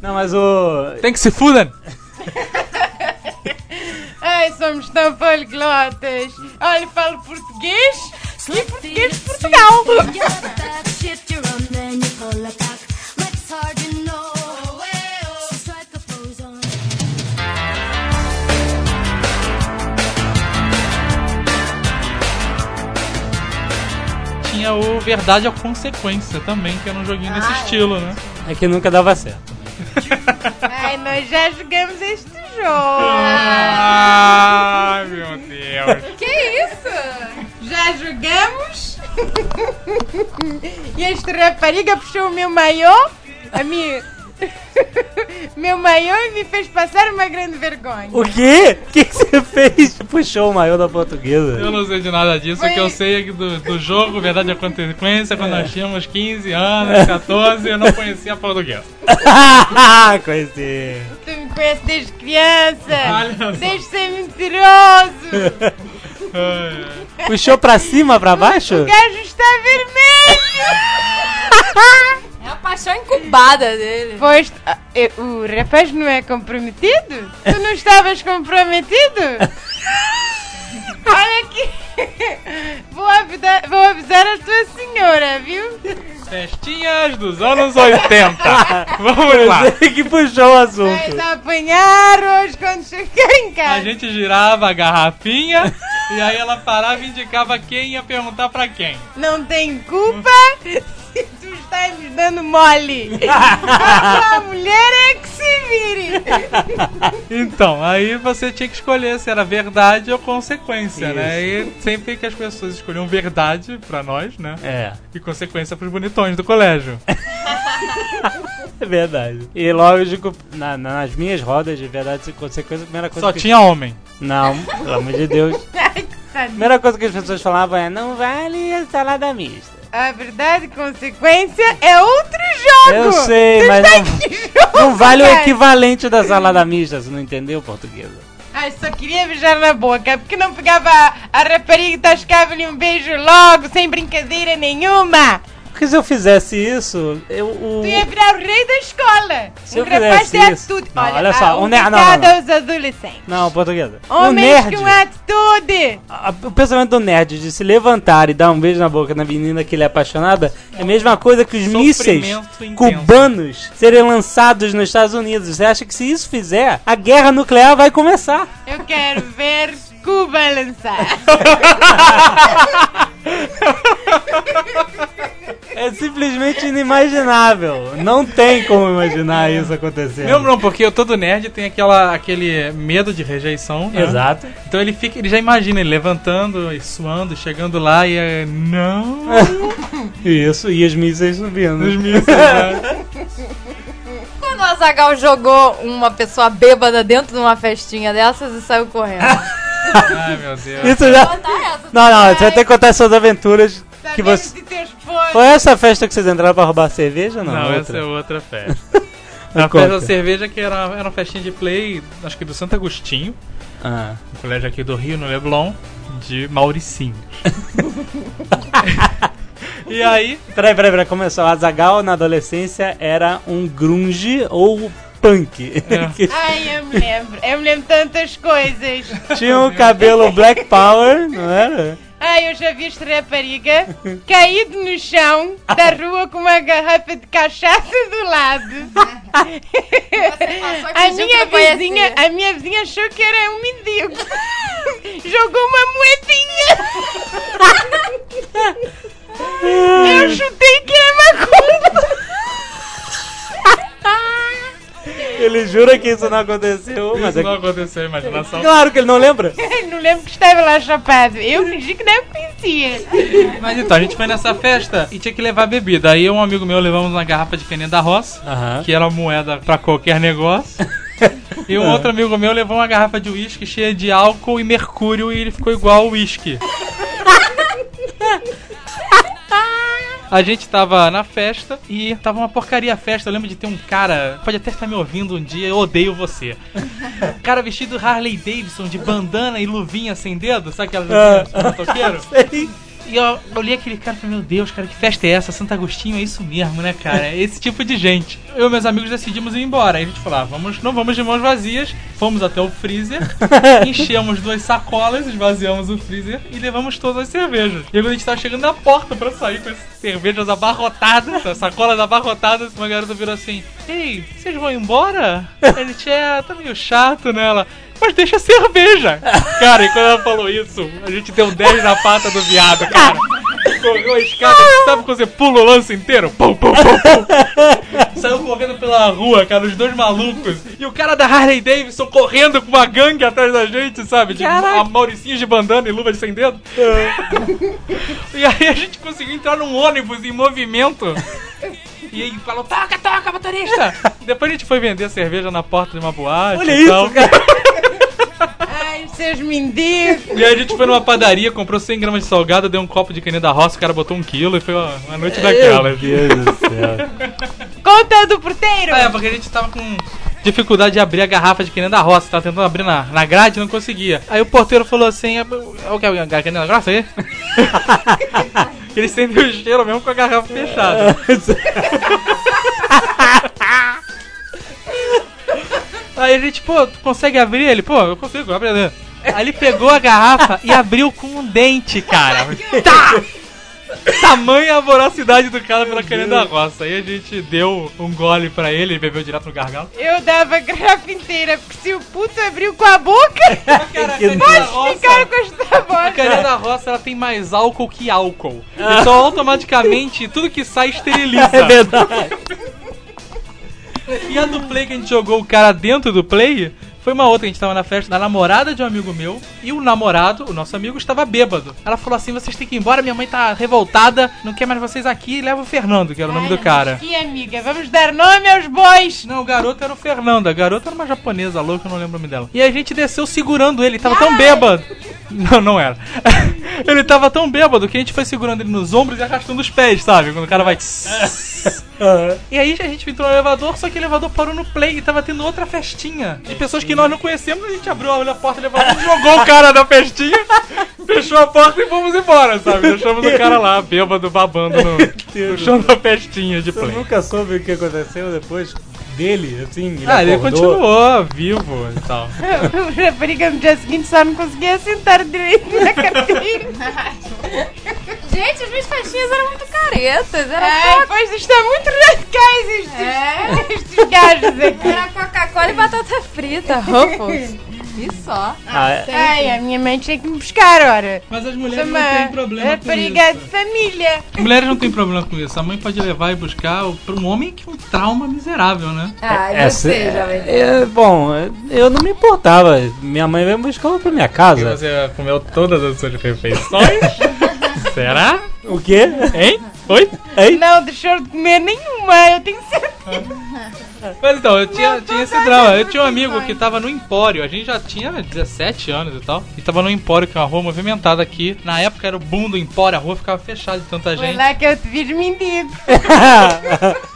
Speaker 2: Não, mas o.
Speaker 3: Tem que se fudem. *laughs*
Speaker 5: Ai, somos tão polglotas. Olha, falo português e português de Portugal.
Speaker 3: Tinha o Verdade é a Consequência também, que era um joguinho desse estilo, né?
Speaker 2: É que nunca dava certo. *laughs*
Speaker 5: Ai, nós já jogamos este jogo.
Speaker 3: Ai, meu Deus.
Speaker 4: Que isso?
Speaker 5: Já jogamos. *laughs* e esta rapariga puxou o meu maiô, a minha. *laughs* meu maiô e me fez passar uma grande vergonha.
Speaker 2: O quê? O que que você fez? Puxou o maior da portuguesa.
Speaker 3: Eu não sei de nada disso, o que eu sei é que do, do jogo Verdade ou Consequência, quando nós tínhamos 15 anos, 14, eu não conhecia português. *laughs*
Speaker 2: Conheci.
Speaker 5: Tu me conheces desde criança.
Speaker 3: Olha.
Speaker 5: Deixa de ser mentiroso.
Speaker 3: Ai.
Speaker 2: Puxou pra cima, pra baixo?
Speaker 5: O gajo está vermelho. *laughs*
Speaker 4: É a paixão incubada dele.
Speaker 5: Pois, ah, o rapaz não é comprometido? Tu não estavas comprometido? *laughs* Olha aqui. Vou avisar, vou avisar a tua senhora, viu?
Speaker 3: Festinhas dos anos 80. *laughs* Vamos lá.
Speaker 2: Você que puxou o
Speaker 5: Vais
Speaker 2: assunto.
Speaker 5: apanhar hoje quando chegar em casa.
Speaker 3: A gente girava a garrafinha e aí ela parava e indicava quem ia perguntar pra quem.
Speaker 5: Não tem culpa se tu estás me dando mole. *laughs* A mulher é que se vire.
Speaker 3: Então, aí você tinha que escolher se era verdade ou consequência, né? E sempre que as pessoas escolhiam verdade pra nós, né?
Speaker 2: É,
Speaker 3: E consequência pros bonitões do colégio. *laughs*
Speaker 2: é verdade. E lógico, na- nas minhas rodas de verdade e consequência, a primeira coisa
Speaker 3: Só
Speaker 2: que...
Speaker 3: tinha homem.
Speaker 2: Não, pelo amor de Deus. *laughs* A primeira coisa que as pessoas falavam é, não vale a salada mista.
Speaker 5: A verdade consequência é outro jogo.
Speaker 2: Eu sei,
Speaker 5: Tu
Speaker 2: mas
Speaker 5: tá
Speaker 2: não, *laughs* não vale o
Speaker 5: cara?
Speaker 2: equivalente da salada mista, você não entendeu portuguesa?
Speaker 5: Ai, só queria beijar na boca, porque não pegava a, a rapariga e tascava-lhe um beijo logo, sem brincadeira nenhuma.
Speaker 2: Porque se eu fizesse isso, eu... O...
Speaker 5: Tu ia virar o rei da escola.
Speaker 2: Se eu
Speaker 5: um rapaz
Speaker 2: fizesse
Speaker 5: tem
Speaker 2: isso-
Speaker 5: atitude.
Speaker 2: Não,
Speaker 5: olha,
Speaker 2: olha só,
Speaker 5: um
Speaker 2: ne- não, não, não.
Speaker 5: aos adolescentes.
Speaker 2: Não, portuguesa. o
Speaker 5: Homens
Speaker 2: nerd...
Speaker 5: com atitude.
Speaker 2: A- O pensamento do nerd de se levantar e dar um beijo na boca na menina que ele é apaixonada é a mesma coisa que os mísseis
Speaker 3: intenso.
Speaker 2: cubanos serem lançados nos Estados Unidos. Você acha que se isso fizer, a guerra nuclear vai começar?
Speaker 5: Eu quero ver Cuba lançar. *laughs* *laughs*
Speaker 2: É simplesmente inimaginável. Não tem como imaginar isso acontecendo.
Speaker 3: Meu não, porque todo nerd tem aquela, aquele medo de rejeição. né?
Speaker 2: Exato.
Speaker 3: Então ele fica, ele já imagina ele levantando e suando, chegando lá e é, não. *laughs*
Speaker 2: Isso, e os mísseis subindo.
Speaker 3: Os mísseis, né? *laughs*
Speaker 4: Quando o Azagal jogou uma pessoa bêbada dentro de uma festinha dessas e saiu correndo. *laughs*
Speaker 3: Ai meu Deus.
Speaker 2: Isso já. Não, não, você vai ter que contar suas aventuras. Que
Speaker 5: Sabendo
Speaker 2: você...
Speaker 5: de teus podres.
Speaker 2: Foi essa festa que vocês entraram pra roubar cerveja ou não?
Speaker 3: Não,
Speaker 2: Outra?
Speaker 3: essa é outra festa. *laughs* A festa da cerveja que era, era uma festinha de play, acho que do Santo Agostinho,
Speaker 2: Ah.
Speaker 3: um colégio aqui do Rio, no Leblon, de Mauricinhos. *laughs* e aí,
Speaker 2: Peraí, peraí, peraí. Começou. O Azagal na adolescência era um grunge ou punk. *laughs* Que
Speaker 5: Ai, eu me lembro. Eu me lembro tantas coisas.
Speaker 2: tinha o cabelo Black Power, não era?
Speaker 5: Ai, eu já vi esta rapariga caído no chão da rua com uma garrafa de cachaça do lado. A minha vizinha, a minha vizinha achou que era um mendigo. *laughs* Jogou uma moedinha. *laughs* Eu chutei que era macumba. *laughs*
Speaker 2: Ele jura que isso não aconteceu, mas
Speaker 3: isso
Speaker 2: é...
Speaker 3: não aconteceu, imaginação.
Speaker 2: Claro que ele não lembra. *laughs*
Speaker 5: Não lembro que estava lá chapado. Eu fingi que não conhecia.
Speaker 3: Mas então, a gente foi nessa festa e tinha que levar bebida. Aí eu e um amigo meu levamos uma garrafa de Fernanda Ross,
Speaker 2: Aham.
Speaker 3: que era moeda pra qualquer negócio. *laughs* E um outro amigo meu levou uma garrafa de uísque cheia de álcool e mercúrio e ele ficou igual ao uísque. *laughs* A gente tava na festa e tava uma porcaria a festa. Eu lembro de ter um cara, pode até estar me ouvindo um dia, eu odeio você. *laughs* Cara vestido Harley Davidson de bandana e luvinha sem dedo, sabe aquelas luvinhas de motoqueiro? *laughs*
Speaker 2: Sei.
Speaker 3: E eu olhei aquele cara e falei, meu Deus, cara, que festa é essa? Santo Agostinho é isso mesmo, né, cara? É esse tipo de gente. Eu e meus amigos decidimos ir embora. Aí a gente falou, ah, vamos, não vamos de mãos vazias. Fomos até o freezer, *laughs* enchemos duas sacolas, esvaziamos o freezer e levamos todas as cervejas. E aí, quando a gente tava chegando na porta pra sair com as cervejas abarrotadas, as sacolas abarrotadas, uma garota virou assim, ei, vocês vão embora? A gente, é, tá meio chato nela. Mas deixa a cerveja. Cara, e quando ela falou isso, a gente deu 10 na pata do viado, cara. Correu a escada, sabe quando você pula o lance inteiro? Pum, pum, pum, pum. Saiu correndo pela rua, cara, os dois malucos. E o cara da Harley Davidson correndo com uma gangue atrás da gente, sabe? De
Speaker 2: Caraca.
Speaker 3: a Mauricinhos de bandana e luva de sem dedo. e aí a gente conseguiu entrar num ônibus em movimento. E aí falou, toca, toca, motorista! Depois a gente foi vender cerveja na porta de uma boate
Speaker 2: Olha
Speaker 3: tal.
Speaker 2: isso, cara. *laughs*
Speaker 5: Ai, seus mendigos.
Speaker 3: E aí a gente foi numa padaria, comprou 100 gramas de salgado, deu um copo de caneta da roça, o cara botou um quilo e foi uma, uma noite daquelas.
Speaker 2: Meu Deus do céu.
Speaker 5: Conta do porteiro.
Speaker 3: É, porque a gente tava com dificuldade de abrir a garrafa de quenenda da roça, tava tentando abrir na, na grade e não conseguia. Aí o porteiro falou assim, "É, o que é a quenenda grossa aí? Ele sentiu o cheiro mesmo com a garrafa fechada. *laughs* Aí a gente, pô, tu consegue abrir ele? Pô, eu consigo, abre ali. Aí ele pegou a garrafa e abriu com um dente, cara. *laughs* Tá! Tamanha a voracidade do cara pela caneta da roça. Aí a gente deu um gole pra ele, ele bebeu direto no gargalo.
Speaker 5: Eu dava a garrafa inteira, porque se o puto abriu com a boca, *laughs*
Speaker 3: Cara, a
Speaker 2: Que *laughs*
Speaker 5: pode ficar
Speaker 3: roça,
Speaker 5: com esta
Speaker 3: a
Speaker 5: boca.
Speaker 3: caneta da roça ela tem mais álcool que álcool. Então automaticamente tudo que sai esteriliza.
Speaker 2: É verdade.
Speaker 3: E a do play que a gente jogou o cara dentro do play foi uma outra. A gente tava na festa da namorada de um amigo meu e o namorado, o nosso amigo, estava bêbado. Ela falou assim: vocês têm que ir embora, minha mãe tá revoltada, não quer mais vocês aqui. E leva o Fernando, que era o nome
Speaker 5: Ai,
Speaker 3: do cara.
Speaker 5: Que amiga, vamos dar nome aos bois.
Speaker 3: Não, o garoto era o Fernando. A garota era uma japonesa louca, eu não lembro o nome dela. E a gente desceu segurando ele, ele tava tão bêbado. Não, não era. *laughs* ele tava tão bêbado que a gente foi segurando ele nos ombros e arrastando os pés, sabe? Quando o cara vai. *laughs* *laughs* E aí a gente entrou no elevador, só que o elevador parou no play e tava tendo outra festinha. De pessoas que nós não conhecemos, a gente abriu a porta do elevador, *laughs* jogou o cara da festinha, *laughs* fechou a porta e fomos embora, sabe? Deixamos o cara lá, bêbado, babando no, no chão da festinha de
Speaker 2: Você
Speaker 3: play.
Speaker 2: nunca soube o que aconteceu depois dele, assim? Ele
Speaker 3: Ah, ele continuou vivo e tal.
Speaker 5: A rapariga no dia seguinte só não conseguia sentar direito na carteira.
Speaker 4: Gente, as minhas festinhas eram muito caretas. Era,
Speaker 5: Ai,
Speaker 4: co-
Speaker 5: pois estão muito radicais estes,
Speaker 4: É.
Speaker 5: estes gajos aqui.
Speaker 4: era Coca-Cola e batata frita, *laughs* Ruffles. E só.
Speaker 2: Ah, é.
Speaker 5: Ai, a minha mãe tinha que me buscar, ora.
Speaker 3: Mas as mulheres
Speaker 5: uma
Speaker 3: não têm problema com
Speaker 5: rapariga de
Speaker 3: isso.
Speaker 5: família.
Speaker 3: Mulheres não têm problema com isso. A mãe pode levar e buscar para um homem que é um trauma miserável, né?
Speaker 4: Ah,
Speaker 2: É,
Speaker 4: sei, jovem.
Speaker 2: é, bom, eu não me importava. Minha mãe veio me buscar pra minha
Speaker 3: E
Speaker 2: casa.
Speaker 3: você comeu todas as suas refeições? *laughs* Será?
Speaker 2: O quê?
Speaker 3: Hein? Foi?
Speaker 2: Hein?
Speaker 5: Não deixou de comer nenhuma, eu tenho certeza.
Speaker 3: Mas então, eu tinha,
Speaker 5: Meu,
Speaker 3: tinha esse drama. Eu tinha um amigo que tava no Empório. A gente já tinha 17 anos e tal. E tava no Empório, que é uma rua movimentada aqui. Na época era o boom do Empório, a rua ficava fechada de tanta
Speaker 5: Foi
Speaker 3: gente.
Speaker 5: lá que eu te vi mendigo. *laughs*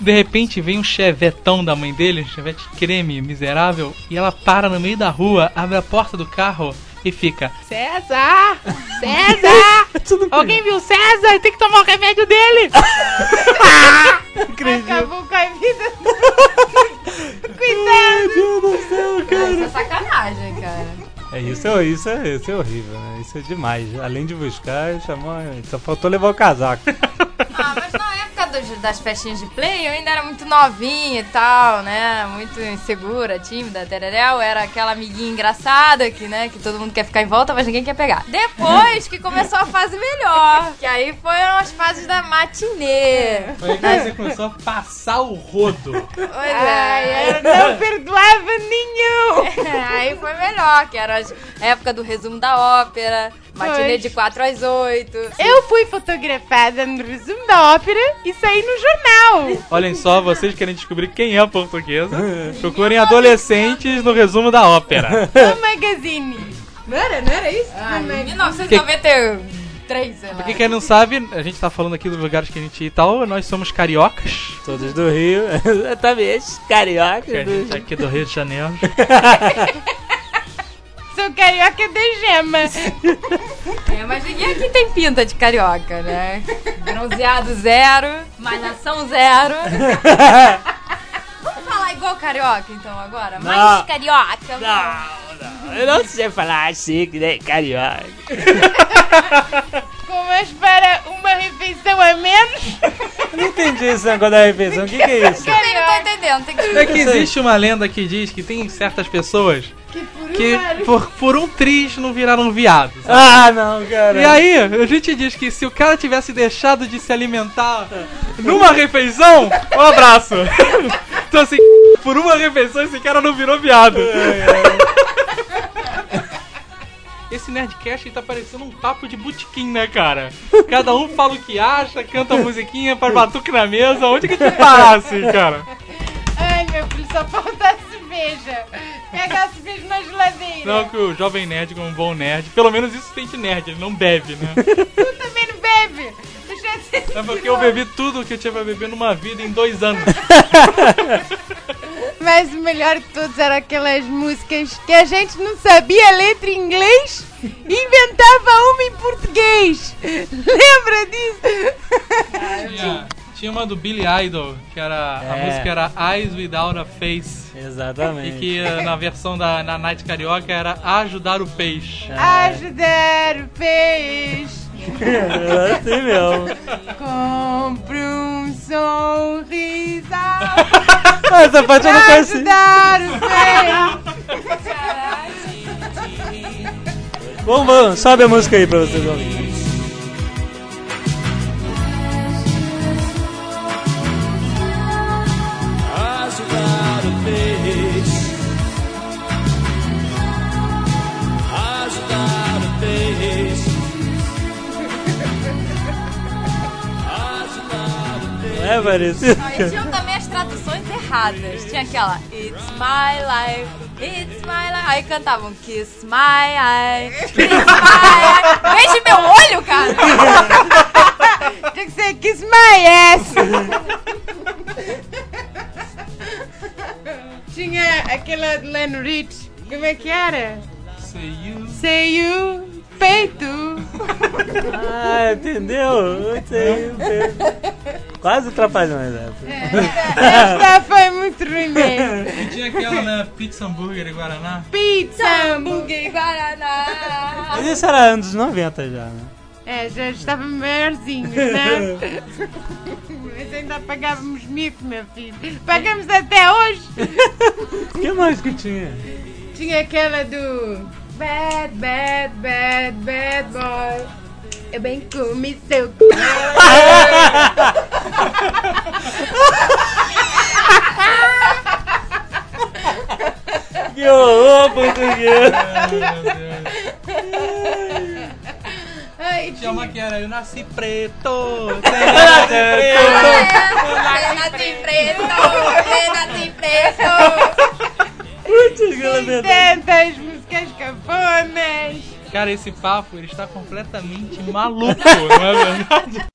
Speaker 3: De repente vem um chevetão da mãe dele, um chevette creme, miserável, e ela para no meio da rua, abre a porta do carro e fica: César! César! *laughs* Alguém viu o César? Tem que tomar o remédio dele! *laughs*
Speaker 5: Acabou com a vida. *laughs*
Speaker 2: Meu
Speaker 5: Cuidado.
Speaker 2: Deus do céu,
Speaker 4: Isso
Speaker 2: cara.
Speaker 4: é sacanagem, cara.
Speaker 2: É, isso, é, isso, é, isso é horrível, né? Isso é demais. Além de buscar, chamou, só faltou levar o casaco.
Speaker 4: Ah, mas na época dos- das festinhas de play, eu ainda era muito novinha e tal, né? Muito insegura, tímida, tereréu. Era aquela amiguinha engraçada que, né? Que todo mundo quer ficar em volta, mas ninguém quer pegar. Depois que começou a fase melhor. Que aí foram as fases da matinê.
Speaker 3: Foi aí que você começou a passar o rodo.
Speaker 4: Pois
Speaker 5: Ai,
Speaker 4: é.
Speaker 5: eu não perdoava nenhum. *laughs*
Speaker 4: Aí foi melhor, que era a época do resumo da ópera, matinê de 4 às 8.
Speaker 5: Eu fui fotografada no resumo da ópera e saí no jornal.
Speaker 3: Olhem só, vocês querem descobrir quem é a portuguesa? *laughs* Procurem adolescentes no resumo da ópera. *laughs*
Speaker 5: No magazine. Não era? Não era isso? Mag-
Speaker 4: 1993, sei lá.
Speaker 3: Pra quem quem não sabe, a gente tá falando aqui dos lugares que a gente ia e tal, nós somos cariocas.
Speaker 2: Todos do Rio. *laughs* Também, carioca.
Speaker 3: Que a gente é aqui do Rio de Janeiro.
Speaker 5: Sou carioca de gema.
Speaker 4: É, mas ninguém aqui tem pinta de carioca, né? Bronzeado zero, malhação zero. Vamos falar igual carioca, então, agora? Mais carioca.
Speaker 2: Não, não, eu não sei falar assim, que nem carioca. *laughs*
Speaker 5: Mais para uma refeição a menos.
Speaker 2: Eu não entendi esse negócio da refeição. O que, que é isso?
Speaker 4: Também não tô entendendo, tem que
Speaker 3: É que existe uma lenda que diz que tem certas pessoas
Speaker 5: Que por
Speaker 3: que por, por um triz não viraram viados.
Speaker 2: Ah, não, cara.
Speaker 3: E aí, a gente diz que se o cara tivesse deixado de se alimentar numa refeição, um abraço. *laughs* Então assim, por uma refeição esse cara não virou viado. Esse Nerdcast tá parecendo um papo de botequim, né, cara? Cada um fala o que acha, canta a musiquinha, faz batuque na mesa. Onde que a gente parar assim, cara?
Speaker 5: Ai, meu filho, só falta a cerveja. Pega a cerveja na geladeira.
Speaker 3: Não, que o jovem nerd, como um bom nerd, pelo menos isso tem de nerd, ele não bebe, né?
Speaker 5: Tu também não bebe.
Speaker 3: É porque eu bebi tudo que eu tinha pra beber numa vida em dois anos.
Speaker 5: Mas o melhor de todos eram aquelas músicas que a gente não sabia a letra em inglês Lembra disso?
Speaker 3: Tinha, tinha uma do Billy Idol, que era. A
Speaker 2: É.
Speaker 3: música era Eyes Without a Face. E
Speaker 2: Exatamente.
Speaker 3: que eh, na versão da na Night Carioca era Ajudar o Peixe.
Speaker 5: Ajudar o peixe.
Speaker 2: É assim mesmo.
Speaker 5: Compre um sorriso.
Speaker 2: Ah, Essa parte eu não conheci.
Speaker 5: Ajudar o peixe.
Speaker 2: Vamos, vamos, sobe a música aí pra vocês ouvirem.
Speaker 6: Ajudar o peixe.
Speaker 2: Não é parecido?
Speaker 4: Aí tinham também as traduções erradas. Tinha aquela It's my life, it's my life. Aí cantavam Kiss my eye, kiss my eye. Beije meu olho, cara. *laughs*
Speaker 5: Tinha que ser Kiss My Ass. Tinha aquela de Len Rich. Como é que era?
Speaker 3: Say you.
Speaker 5: Say you, peito.
Speaker 2: Ah, entendeu? Eu sei, eu sei. Quase trapalhões essa.
Speaker 5: Essa foi muito ruim mesmo.
Speaker 3: E tinha aquela, né? Pizza, hambúrguer e Guaraná.
Speaker 5: Pizza, hambúrguer.
Speaker 4: Buguei Guaraná.
Speaker 2: Mas isso era anos 90 já, né?
Speaker 5: É, já estávamos maiorzinhos, né? Mas ainda pagávamos mico, meu filho. Pagamos até hoje.
Speaker 2: O *laughs* que mais que tinha?
Speaker 5: Tinha aquela do Bad, bad, bad, bad boy. Eu bem comi seu.
Speaker 2: Que horror, português!
Speaker 5: Ai,
Speaker 3: Tinha uma que era Eu nasci preto.
Speaker 4: Renate preto, Renate preto.
Speaker 2: Putz, grila, é verdade.
Speaker 3: Cara, esse papo ele está completamente maluco, *laughs* não é verdade?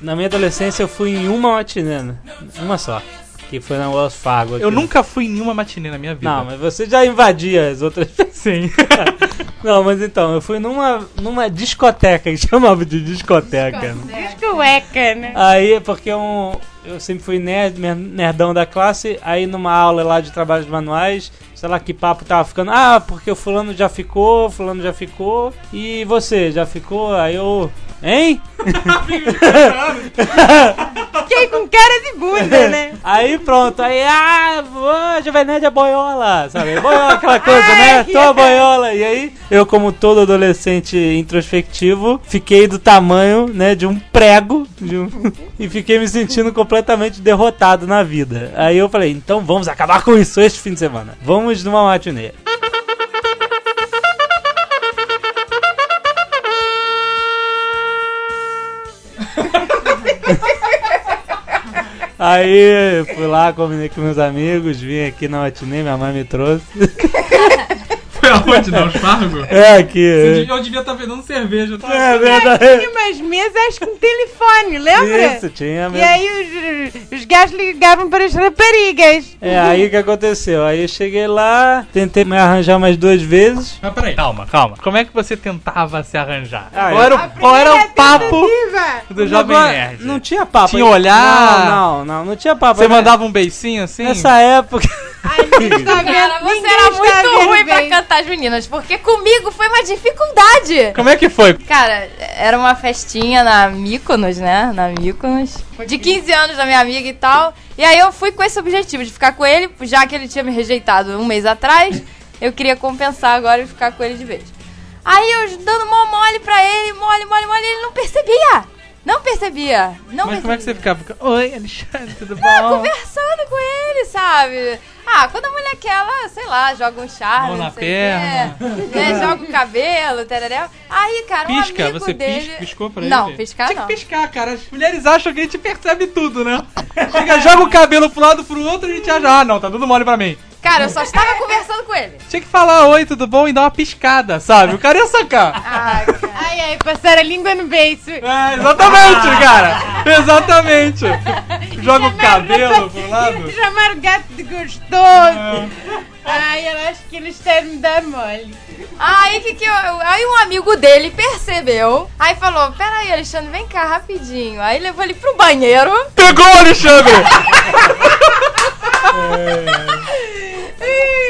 Speaker 2: Na minha adolescência eu fui em uma matinê, né? uma só, que foi na Wells Fargo.
Speaker 3: Eu nunca fui em nenhuma matinê na minha vida.
Speaker 2: Não, mas você já invadia as outras *laughs*
Speaker 3: Sim. *laughs*
Speaker 2: Não, mas então, eu fui numa, numa discoteca, que chamava de discoteca. né?
Speaker 5: Disco Eca, né?
Speaker 2: Aí, porque um, eu sempre fui nerd, nerdão da classe, aí numa aula lá de trabalhos manuais, sei lá que papo tava ficando, ah, porque o fulano já ficou, fulano já ficou, e você, já ficou? Aí eu, hein? *laughs*
Speaker 5: Fiquei com cara de bunda, né? *laughs*
Speaker 2: Aí pronto, aí, ah, ô, Jovem Nerd é boiola, sabe? Boiola, aquela *laughs* coisa, né? Tô a boiola. E aí, eu, como todo adolescente introspectivo, fiquei do tamanho, né, de um prego de um- e fiquei me sentindo completamente derrotado na vida. Aí eu falei, então vamos acabar com isso este fim de semana. Vamos numa matinê. Aí fui lá, combinei com meus amigos, vim aqui na matinê, minha mãe me trouxe. *laughs*
Speaker 3: Aonde? Não, Fargo?
Speaker 2: É aqui. é.
Speaker 3: Eu devia estar vendendo cerveja. Tá?
Speaker 2: É
Speaker 5: Tinha
Speaker 2: verdade.
Speaker 5: umas mesas com telefone, lembra?
Speaker 2: Isso, tinha
Speaker 5: E
Speaker 2: mesmo.
Speaker 5: aí os, os gajos ligavam para as raparigas.
Speaker 2: É, aí o que aconteceu? Aí eu cheguei lá, tentei me arranjar mais duas vezes.
Speaker 3: Mas peraí, calma, calma. Como é que você tentava se arranjar?
Speaker 2: Ah,
Speaker 3: qual,
Speaker 2: é.
Speaker 3: era o, qual era o papo do Jovem Nerd?
Speaker 2: Não tinha papo.
Speaker 3: Tinha olhar?
Speaker 2: Não, não, não, não tinha papo.
Speaker 3: Você
Speaker 2: Né?
Speaker 3: mandava um beicinho assim?
Speaker 2: Nessa época.
Speaker 5: Ai, está vendo?
Speaker 4: Cara, você
Speaker 5: Ninguém
Speaker 4: era muito ruim pra
Speaker 5: bem.
Speaker 4: cantar as meninas, porque comigo foi uma dificuldade.
Speaker 3: Como é que foi?
Speaker 4: Cara, era uma festinha na Mykonos, né? Na Mykonos. De 15 anos da minha amiga e tal. E aí eu fui com esse objetivo de ficar com ele, já que ele tinha me rejeitado um mês atrás. Eu queria compensar agora e ficar com ele de vez. Aí eu dando mó mole pra ele, mole, mole, mole, ele não percebia. Não percebia. Não
Speaker 3: Mas
Speaker 4: percebia.
Speaker 3: como é que você ficava? Oi, Alexandre, tudo bom?
Speaker 4: conversando com ele, sabe? Ah, quando a mulher quer, ela, sei lá, joga um charme,
Speaker 3: Mão na
Speaker 4: não
Speaker 3: perna.
Speaker 4: quê, né, joga o cabelo, tereréu. Aí, cara, um
Speaker 3: Pisca,
Speaker 4: amigo
Speaker 3: você
Speaker 4: dele...
Speaker 3: pisca- piscou pra
Speaker 4: Não,
Speaker 3: ele?
Speaker 4: piscar
Speaker 3: Tinha
Speaker 4: não.
Speaker 3: que piscar, cara. As mulheres acham que a gente percebe tudo, né? Chega, joga o cabelo pro lado pro outro e a gente acha, ah, não, tá tudo mole pra mim.
Speaker 4: Cara, eu só estava conversando com ele.
Speaker 3: Tinha que falar oi, tudo bom? E dar uma piscada, sabe? O cara ia sacar.
Speaker 4: Cara.
Speaker 5: Ai, ai, passar a língua no beiço.
Speaker 3: É, exatamente, cara. Exatamente. *laughs* Joga o cabelo pro lado. *laughs*
Speaker 5: Chamar o gato de gostoso. Ai, eu acho que ele está a me dar mole.
Speaker 4: Aí, que que eu, aí um amigo dele percebeu. Aí falou, peraí, Alexandre, vem cá rapidinho. Aí levou ele pro banheiro.
Speaker 3: Pegou o Alexandre! *laughs*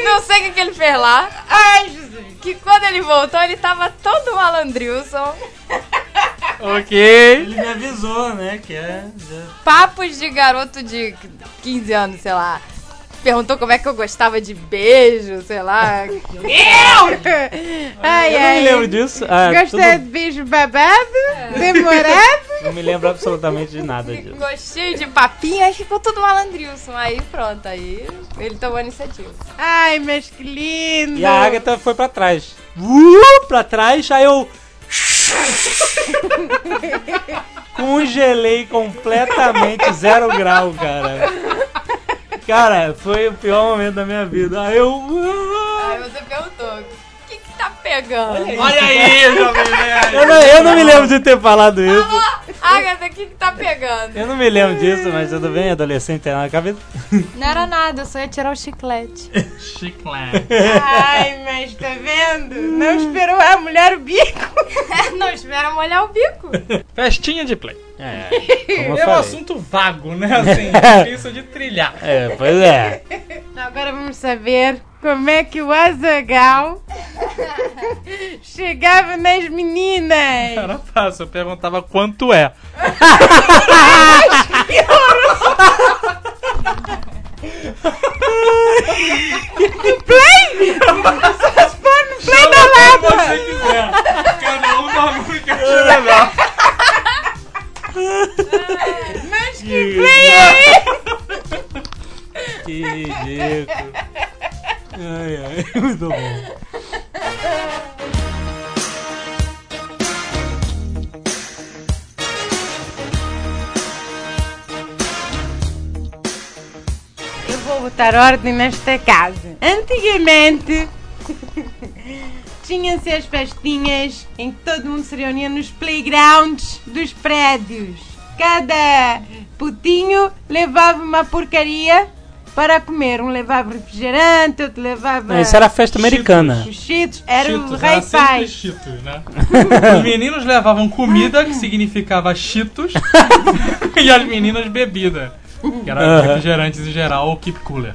Speaker 4: Não sei o que, que ele fez lá.
Speaker 5: Ai, Jesus.
Speaker 4: Que quando ele voltou, ele tava todo malandrilson.
Speaker 3: ok.
Speaker 2: Ele me avisou, né? Que é.
Speaker 4: papos de garoto de 15 anos, sei lá. Perguntou como é que eu gostava de beijo, sei lá. *laughs*
Speaker 5: Ai,
Speaker 2: Eu não
Speaker 5: ai.
Speaker 2: me lembro disso. Ah,
Speaker 5: Gostei
Speaker 2: tudo-
Speaker 5: de beijo babado, demorado.
Speaker 2: Não me lembro absolutamente de nada disso.
Speaker 4: Gostei de papinho, aí ficou tudo malandrilson. Aí pronto, aí ele tomou a iniciativa.
Speaker 5: Ai, mas que lindo.
Speaker 2: E a Agatha foi pra trás. Uh, pra trás, aí eu. *laughs* Congelei completamente, zero grau, cara. Cara, foi o pior momento da minha vida. Aí eu.
Speaker 4: Aí você perguntou, o que que tá pegando?
Speaker 3: Olha aí, jovem nerd.
Speaker 2: Eu não, eu não me lembro de ter falado isso.
Speaker 4: Agatha, o que que tá pegando?
Speaker 2: Eu não me lembro disso, mas tudo bem, adolescente tem na cabeça.
Speaker 4: Não era nada, eu só ia tirar o chiclete.
Speaker 3: Chiclete.
Speaker 5: Ai, mas tá vendo? Não esperou a mulher o bico. *laughs*
Speaker 4: Não espera molhar o bico.
Speaker 3: Festinha de play.
Speaker 2: É, como eu
Speaker 3: É um assunto vago, né? Assim, *laughs* difícil de trilhar.
Speaker 2: É, pois é.
Speaker 5: Agora vamos saber como é que o Azagal *laughs* chegava nas meninas.
Speaker 3: Era fácil, eu perguntava quanto é.
Speaker 5: Play da
Speaker 3: Se
Speaker 5: lata.
Speaker 3: você quiser. Cada um dorme com que acha *laughs* melhor.
Speaker 5: Mas que
Speaker 2: Que,
Speaker 5: play é
Speaker 2: que ridículo. Ai, ai, *laughs* muito bom.
Speaker 5: Eu vou botar ordem nesta casa. Antigamente *laughs* tinham-se as festinhas em que todo mundo se reunia nos playgrounds dos prédios. Cada putinho levava uma porcaria para comer. Um levava refrigerante, outro levava.
Speaker 2: Não, isso era a festa americana.
Speaker 5: Os cheetos. Era o
Speaker 3: Cheetos,
Speaker 5: rei
Speaker 3: era sempre
Speaker 5: pai.
Speaker 3: Cheetos, né? *laughs* Os meninos levavam comida, que significava Cheetos, *laughs* e as meninas bebida, que era refrigerantes em geral, ou Keep Cooler.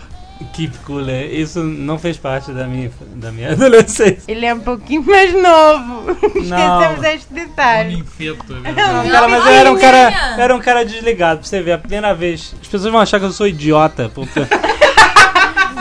Speaker 2: Keep cooler. Isso não fez parte da minha, da minha *laughs* adolescência.
Speaker 5: Ele é um pouquinho mais novo. *laughs* Esquecemos este
Speaker 3: Um
Speaker 5: detalhe.
Speaker 3: ninfeto, né?
Speaker 2: Não, cara, mas eu era um cara, era um cara desligado. Pra você ver, a primeira vez. As pessoas vão achar que eu sou idiota. Porque *laughs*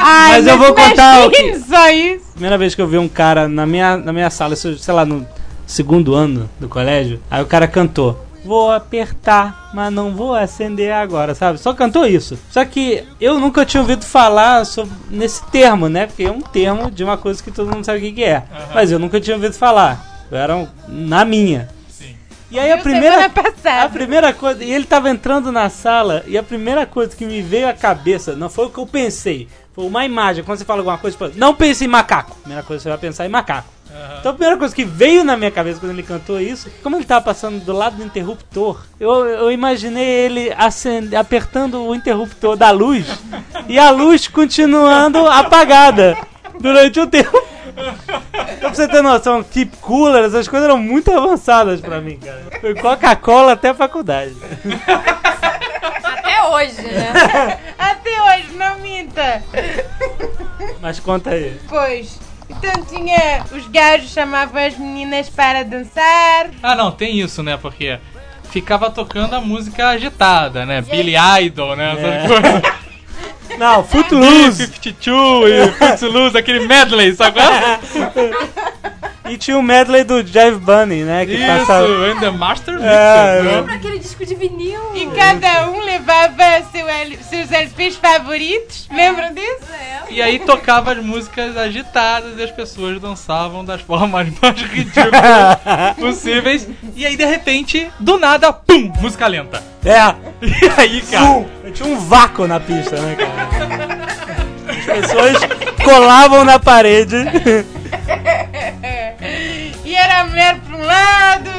Speaker 5: Ai,
Speaker 2: Mas eu vou contar o que-
Speaker 5: Só isso.
Speaker 2: primeira vez que eu vi um cara na minha, na minha sala, sei lá, no segundo ano do colégio, aí o cara cantou. Vou apertar, mas não vou acender agora, sabe? Só cantou isso. Só que eu nunca tinha ouvido falar sobre, nesse termo, né? Porque é um termo de uma coisa que todo mundo sabe o que, é. Mas eu nunca tinha ouvido falar. Eu era um- na minha.
Speaker 3: Sim.
Speaker 2: E aí a primeira, a primeira coisa, e ele tava entrando na sala e a primeira coisa que me veio à cabeça não foi o que eu pensei, foi uma imagem. Quando você fala alguma coisa, tipo, não pense em macaco. A primeira coisa que você vai pensar é em macaco. Então a primeira coisa que veio na minha cabeça quando ele cantou isso, como ele tava passando do lado do interruptor, eu, eu imaginei ele acende, apertando o interruptor da luz e a luz continuando apagada durante o tempo. Então, pra você ter noção, Keep Cooler, essas coisas eram muito avançadas pra mim, cara. Foi Coca-Cola até a faculdade.
Speaker 4: Até até hoje, né? *laughs*
Speaker 5: Até hoje, não minta.
Speaker 2: Mas conta aí.
Speaker 5: Pois. Então tinha. Os gajos chamavam as meninas para dançar.
Speaker 3: Ah, não, tem isso, né? Porque ficava tocando a música agitada, né? Billy Idol, né?
Speaker 2: É.
Speaker 3: Essas coisas. *laughs*
Speaker 2: Não, Footloose.
Speaker 3: 52 e Footloose, aquele medley, sabe? *laughs* é?
Speaker 2: E tinha o medley do Jive Bunny, né? Que
Speaker 3: Isso,
Speaker 2: passava.
Speaker 3: and the Master Mixer,
Speaker 2: É,
Speaker 3: né?
Speaker 4: Lembra aquele disco de vinil?
Speaker 5: E cada um levava seu L- seus LPs favoritos. Lembram disso?
Speaker 3: E aí tocava as músicas agitadas e as pessoas dançavam das formas *laughs* mais ridículas possíveis. E aí, de repente, do nada, pum, música lenta.
Speaker 2: É.
Speaker 3: E aí, cara,
Speaker 2: Pum! Tinha um vácuo na pista, né, cara? As pessoas colavam na parede. *laughs*
Speaker 5: E era a mulher para um lado.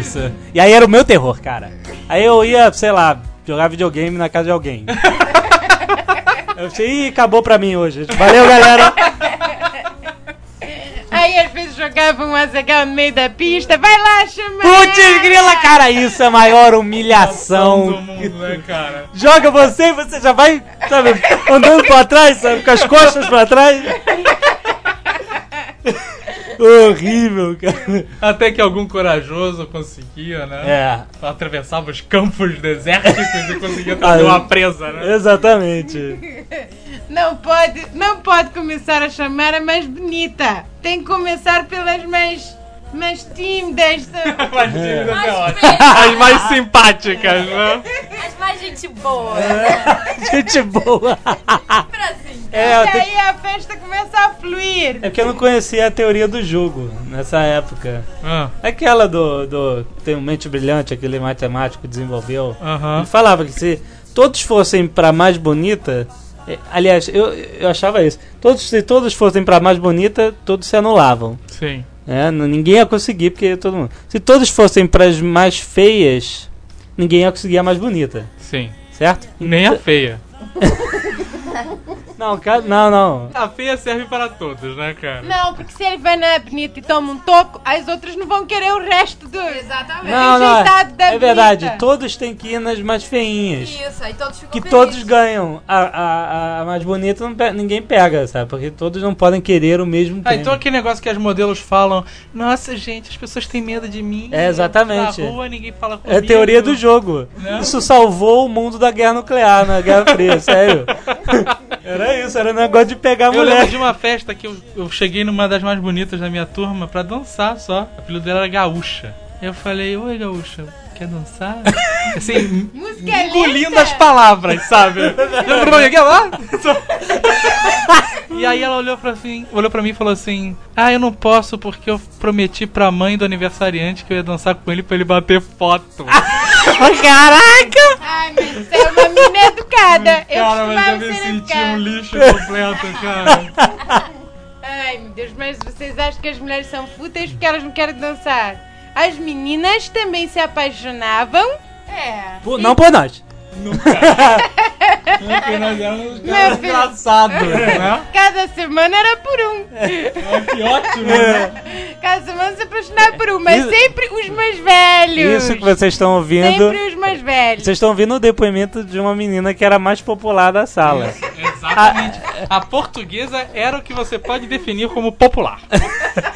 Speaker 2: Isso. E aí era o meu terror, cara. Aí eu ia, sei lá, jogar videogame na casa de alguém. Eu achei, ih, acabou pra mim hoje. Valeu, galera.
Speaker 5: Aí às vezes jogavam um azagal no meio da pista. Vai lá, chama.
Speaker 2: Putz, grila, cara, isso é a maior
Speaker 3: todo
Speaker 2: humilhação.
Speaker 3: mundo, né, cara?
Speaker 2: Joga você e você já vai, sabe, andando pra trás, sabe, com as costas pra trás. Horrível, cara.
Speaker 3: Até que algum corajoso conseguia, né?
Speaker 2: É,
Speaker 3: Atravessava os campos desérticos e conseguia trazer
Speaker 2: Ah,
Speaker 3: uma presa, né?
Speaker 2: exatamente. *laughs*
Speaker 5: Não pode, não pode começar a chamar a mais bonita. Tem que começar pelas mais, mais tímidas. *laughs*
Speaker 3: Mais tímidas é ótimo. As mais simpáticas, né?
Speaker 4: As mais gente boa, né? *laughs*
Speaker 2: Gente boa.
Speaker 4: Assim.
Speaker 2: É,
Speaker 5: e aí a festa começa fluir.
Speaker 2: é porque eu não conhecia a teoria do jogo nessa época.
Speaker 3: Ah,
Speaker 2: Aquela do, do. Tem um mente brilhante, aquele matemático que desenvolveu. Ele falava que se todos fossem pra mais bonita. eh, Aliás, eu, eu achava isso. Todos, se todos fossem pra mais bonita, todos se anulavam.
Speaker 3: Sim.
Speaker 2: N- ninguém ia conseguir, porque todo mundo. Se todos fossem pras mais feias, ninguém ia conseguir a mais bonita.
Speaker 3: Sim.
Speaker 2: Certo?
Speaker 3: Nem a feia. *laughs*
Speaker 2: Não, ca- não, não.
Speaker 3: A feia serve para todos, né, cara?
Speaker 5: Não, porque se ele vai na bonita e toma um toco, as outras não vão querer o resto do.
Speaker 4: Exatamente.
Speaker 2: Não, não.
Speaker 5: da
Speaker 2: É verdade,
Speaker 5: bonita.
Speaker 2: todos têm que ir nas mais feinhas.
Speaker 4: Isso, aí todos ficam
Speaker 2: Que
Speaker 4: felizes.
Speaker 2: todos ganham. A, a, a mais bonita não pe- ninguém pega, sabe? Porque todos não podem querer o mesmo
Speaker 3: Ah, então aquele negócio que as modelos falam, nossa gente, as pessoas têm medo de mim.
Speaker 2: É, exatamente.
Speaker 3: Na rua ninguém fala comigo.
Speaker 2: É a teoria do jogo.
Speaker 3: Né?
Speaker 2: Isso salvou o mundo da guerra nuclear, na Guerra Fria, *laughs* sério. Era isso, era um negócio de pegar a
Speaker 3: Eu
Speaker 2: mulher.
Speaker 3: lembro de uma festa que eu, eu cheguei numa das mais bonitas da minha turma pra dançar só. O apelido dela era Gaúcha. Eu falei, oi Gaúcha, quer dançar? *laughs* Assim,
Speaker 5: Música
Speaker 3: engolindo
Speaker 5: lenta.
Speaker 3: as palavras, sabe? *laughs* Quer lá? *laughs* E aí ela olhou pra, assim, olhou pra mim e falou assim: Ah, eu não posso porque eu prometi pra mãe do aniversariante que eu ia dançar com ele pra ele bater foto.
Speaker 2: Caraca!
Speaker 5: Ai, mas você é uma menina educada. eu
Speaker 3: cara, mas eu me senti
Speaker 5: educada.
Speaker 3: um lixo completo, cara.
Speaker 5: Ai, meu Deus, mas vocês acham que as mulheres são fúteis porque elas não querem dançar? As meninas também se apaixonavam.
Speaker 4: É.
Speaker 2: Pô, não por nós.
Speaker 3: Porque nós éramos caras engraçados, né?
Speaker 5: Cada semana era por um.
Speaker 3: Que ótimo, né?
Speaker 5: Cada semana se apaixonava por um, mas
Speaker 2: Isso-
Speaker 5: sempre os mais velhos.
Speaker 2: Isso que vocês estão ouvindo.
Speaker 5: Sempre os mais velhos.
Speaker 2: Vocês estão ouvindo o depoimento de uma menina que era a mais popular da sala.
Speaker 3: Exatamente. A portuguesa era o que você pode definir como popular.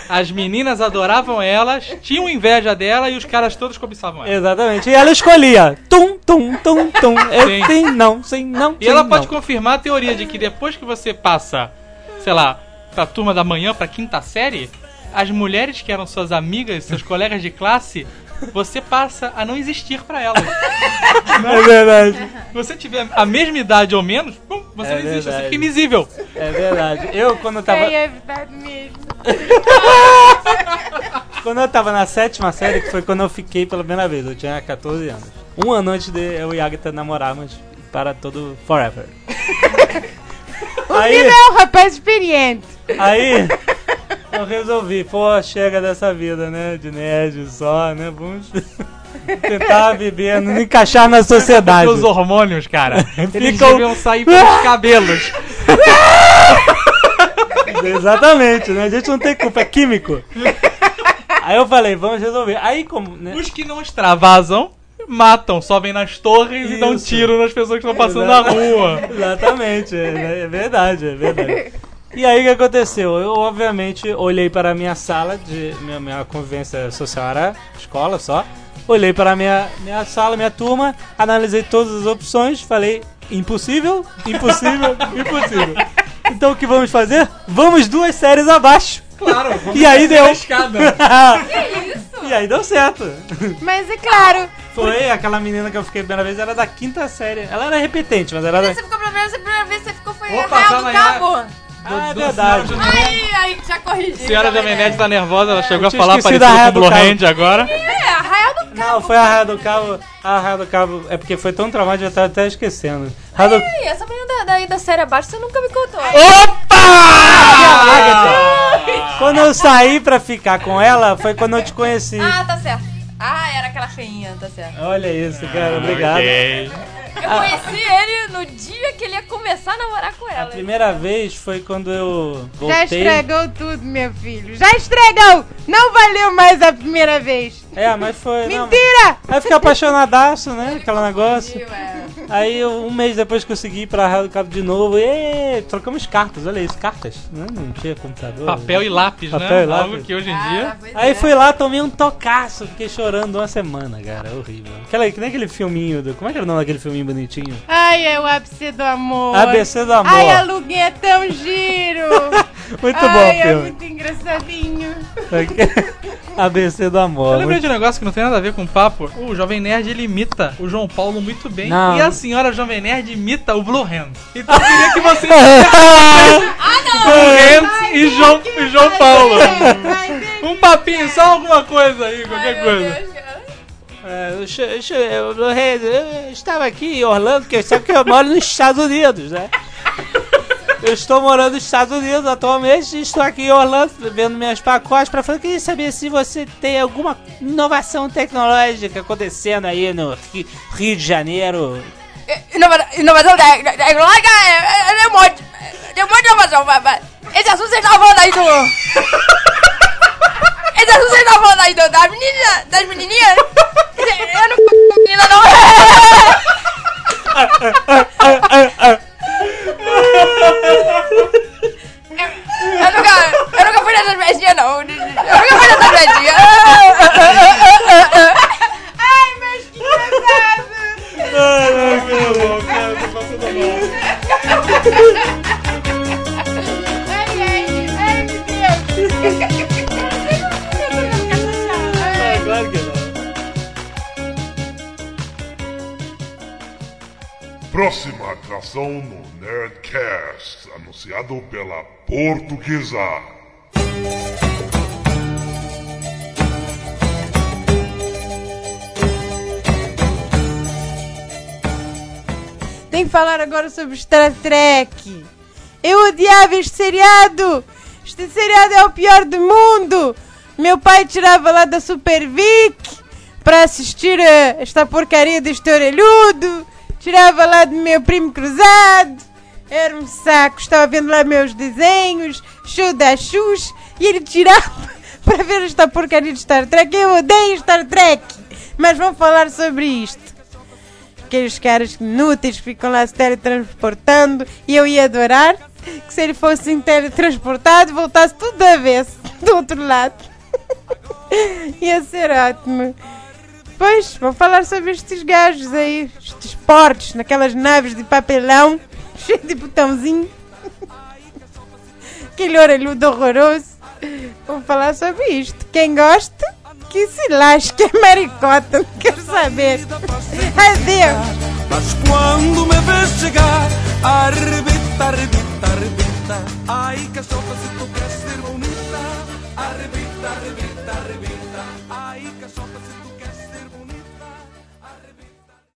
Speaker 3: As meninas adoravam elas, tinham inveja dela e os caras todos cobiçavam ela.
Speaker 2: Exatamente. E ela escolhia. Tum, tum, tum, tum. Eu
Speaker 3: Sim.
Speaker 2: sim, não, sim, não.
Speaker 3: E ela
Speaker 2: sim,
Speaker 3: pode
Speaker 2: não.
Speaker 3: confirmar a teoria de que depois que você passa, sei lá, pra turma da manhã, pra quinta série, as mulheres que eram suas amigas, seus colegas de classe, você passa a não existir pra elas. *laughs*
Speaker 2: É verdade.
Speaker 3: Se você tiver a mesma idade ou menos, pum, você
Speaker 2: É
Speaker 3: não existe, você
Speaker 2: verdade.
Speaker 3: fica invisível.
Speaker 2: É verdade. Eu, quando eu tava.
Speaker 5: É, é verdade mesmo. *laughs*
Speaker 2: Quando eu tava na sétima série, que foi quando eu fiquei pela primeira vez, eu tinha 14 anos. Um ano antes de eu e a Agatha namorarmos para todo forever. *laughs*
Speaker 5: O
Speaker 2: Aí-
Speaker 5: é um rapaz experiente.
Speaker 2: Aí eu resolvi, pô, chega dessa vida, né? De nerd só, né? Vamos *laughs* tentar viver, não encaixar na sociedade.
Speaker 3: Os hormônios, cara, *laughs* eles
Speaker 2: Ficam-
Speaker 3: deviam sair pelos *laughs* cabelos.
Speaker 2: Exatamente, né? A gente não tem culpa, é químico. Aí eu falei, vamos resolver. Aí como, né?
Speaker 3: Os que não extravasam, matam, sobem nas torres e dão
Speaker 2: Isso.
Speaker 3: tiro nas pessoas que estão passando na
Speaker 2: Exato.
Speaker 3: rua.
Speaker 2: Exatamente, é, é verdade, é verdade. E aí o que aconteceu? Eu obviamente olhei para a minha sala de minha, minha convivência social era escola só. Olhei para a minha, minha sala, minha turma, analisei todas as opções, falei impossível, impossível, *laughs* impossível. Então o que vamos fazer? Vamos duas séries abaixo.
Speaker 3: Claro, *laughs*
Speaker 2: E aí deu.
Speaker 3: escada.
Speaker 2: E aí deu certo.
Speaker 5: Mas é claro,
Speaker 2: Foi aquela menina que eu fiquei a primeira vez, era da quinta série. Ela era repetente, mas era da.
Speaker 4: Você ficou pra primeira, a primeira vez que você ficou foi
Speaker 3: Opa, calma
Speaker 4: do
Speaker 3: aí,
Speaker 4: Cabo.
Speaker 2: Ah, é
Speaker 3: do
Speaker 2: verdade.
Speaker 3: de-
Speaker 4: Aí, aí, já corrigi.
Speaker 3: A senhora Nerd
Speaker 4: Nerd.
Speaker 3: tá nervosa, ela chegou a falar parecido com
Speaker 2: do
Speaker 3: o. Hand agora.
Speaker 4: É, Arraial do Cabo.
Speaker 2: Não, foi a Raia do Cabo. A Raia do Cabo é porque foi tão traumático, eu tava até esquecendo. Do...
Speaker 4: Ei, essa menina da, daí da série abaixo você nunca me contou.
Speaker 2: Agatha! Quando eu saí pra ficar com ela, foi quando eu te conheci.
Speaker 4: Ah, tá certo. Ah, era aquela feinha, tá certo.
Speaker 2: Olha isso, cara, obrigado.
Speaker 3: Ok.
Speaker 4: Eu conheci ele no dia que ele ia começar a namorar com
Speaker 2: A
Speaker 4: ela.
Speaker 2: primeira vez foi quando eu
Speaker 5: já
Speaker 2: voltei.
Speaker 5: estragou tudo, meu filho. Já estragou! Não valeu mais a primeira vez.
Speaker 2: É, mas foi. não,
Speaker 5: Mentira!
Speaker 2: Aí eu fiquei apaixonadaço, né? Aquele negócio.
Speaker 4: É.
Speaker 2: Aí eu, um mês depois consegui ir pra do Cabo de novo. E trocamos cartas, olha isso, cartas. Né? Não tinha computador.
Speaker 3: Papel e lápis,
Speaker 2: Papel
Speaker 3: né?
Speaker 2: e lápis.
Speaker 3: Algo que hoje em
Speaker 4: Ah,
Speaker 3: dia.
Speaker 4: pois
Speaker 2: Aí
Speaker 4: é.
Speaker 2: fui lá, tomei um tocaço, fiquei chorando uma semana, cara, horrível. Aquela, que nem aquele filminho do. Como é que era o nome daquele filminho bonitinho?
Speaker 5: Ai, é o ABC do amor.
Speaker 2: ABC do Amor.
Speaker 5: Ai, a Luguinha é tão giro. *laughs*
Speaker 2: Muito
Speaker 5: Ai,
Speaker 2: bom
Speaker 5: é
Speaker 2: filme.
Speaker 5: muito engraçadinho. *laughs*
Speaker 2: ABC do
Speaker 3: Eu
Speaker 2: Amor.
Speaker 3: lembrei de um negócio que não tem nada a ver com o papo. O Jovem Nerd ele imita o João Paulo muito bem.
Speaker 2: Não.
Speaker 3: E a senhora Jovem Nerd imita o Blue Hand. Então eu queria que você. *laughs* Blue Hand e João, e João Paulo.
Speaker 5: Vai
Speaker 3: Um papinho, só alguma coisa aí,
Speaker 4: Ai,
Speaker 3: qualquer
Speaker 4: meu
Speaker 3: coisa.
Speaker 2: É, eu, eu- eu- eu estava aqui em Orlando, porque sabe que eu moro nos Estados Unidos, né? Eu estou morando nos Estados Unidos atualmente e estou aqui em Orlando vendo minhas pacotes para falar. Queria saber se você tem alguma inovação tecnológica acontecendo aí no Ri- Rio de Janeiro.
Speaker 4: Inova- Inovação tec- tecnológica é, é, é um um monte de inovação. vai- vai. Esse assunto você tava falando aí do. Esse *laughs* assunto você tava falando aí das meninas. Das menininhas. Eu não com menina não. Eu nunca, eu nunca fui nessas festinhas, não. Eu nunca fui nessas festinhas.
Speaker 5: Ai, mas que engraçado. Ai, ai, ai, meu Deus.
Speaker 1: Próxima atração no Nerdcast, anunciado pela Portuguesa.
Speaker 5: Tem que falar agora sobre Star Trek. Eu odiava este seriado. Este seriado é o pior do mundo. Meu pai tirava lá da Super Vic para assistir a esta porcaria deste orelhudo. Tirava lá do meu primo cruzado. Era um saco. Estava vendo lá meus desenhos, show da Xuxa, e ele tirava *laughs* para ver esta porcaria de Star Trek. Eu odeio Star Trek. Mas vamos falar sobre isto aqueles caras inúteis que ficam lá se teletransportando e eu ia adorar que se ele fosse teletransportado voltasse tudo da vez do outro lado. *laughs* ia ser ótimo. Pois, vou falar sobre estes gajos aí, estes portos, naquelas naves de papelão, *laughs* cheio de botãozinho. *laughs* Aquele orelhudo horroroso. Vou falar sobre isto. Quem gosta, que se lasque, é maricota, não quero saber. *laughs* Adeus.
Speaker 6: Mas quando me vês chegar, arrebita, arrebita, arrebita. Ai, cachorro, se tu queres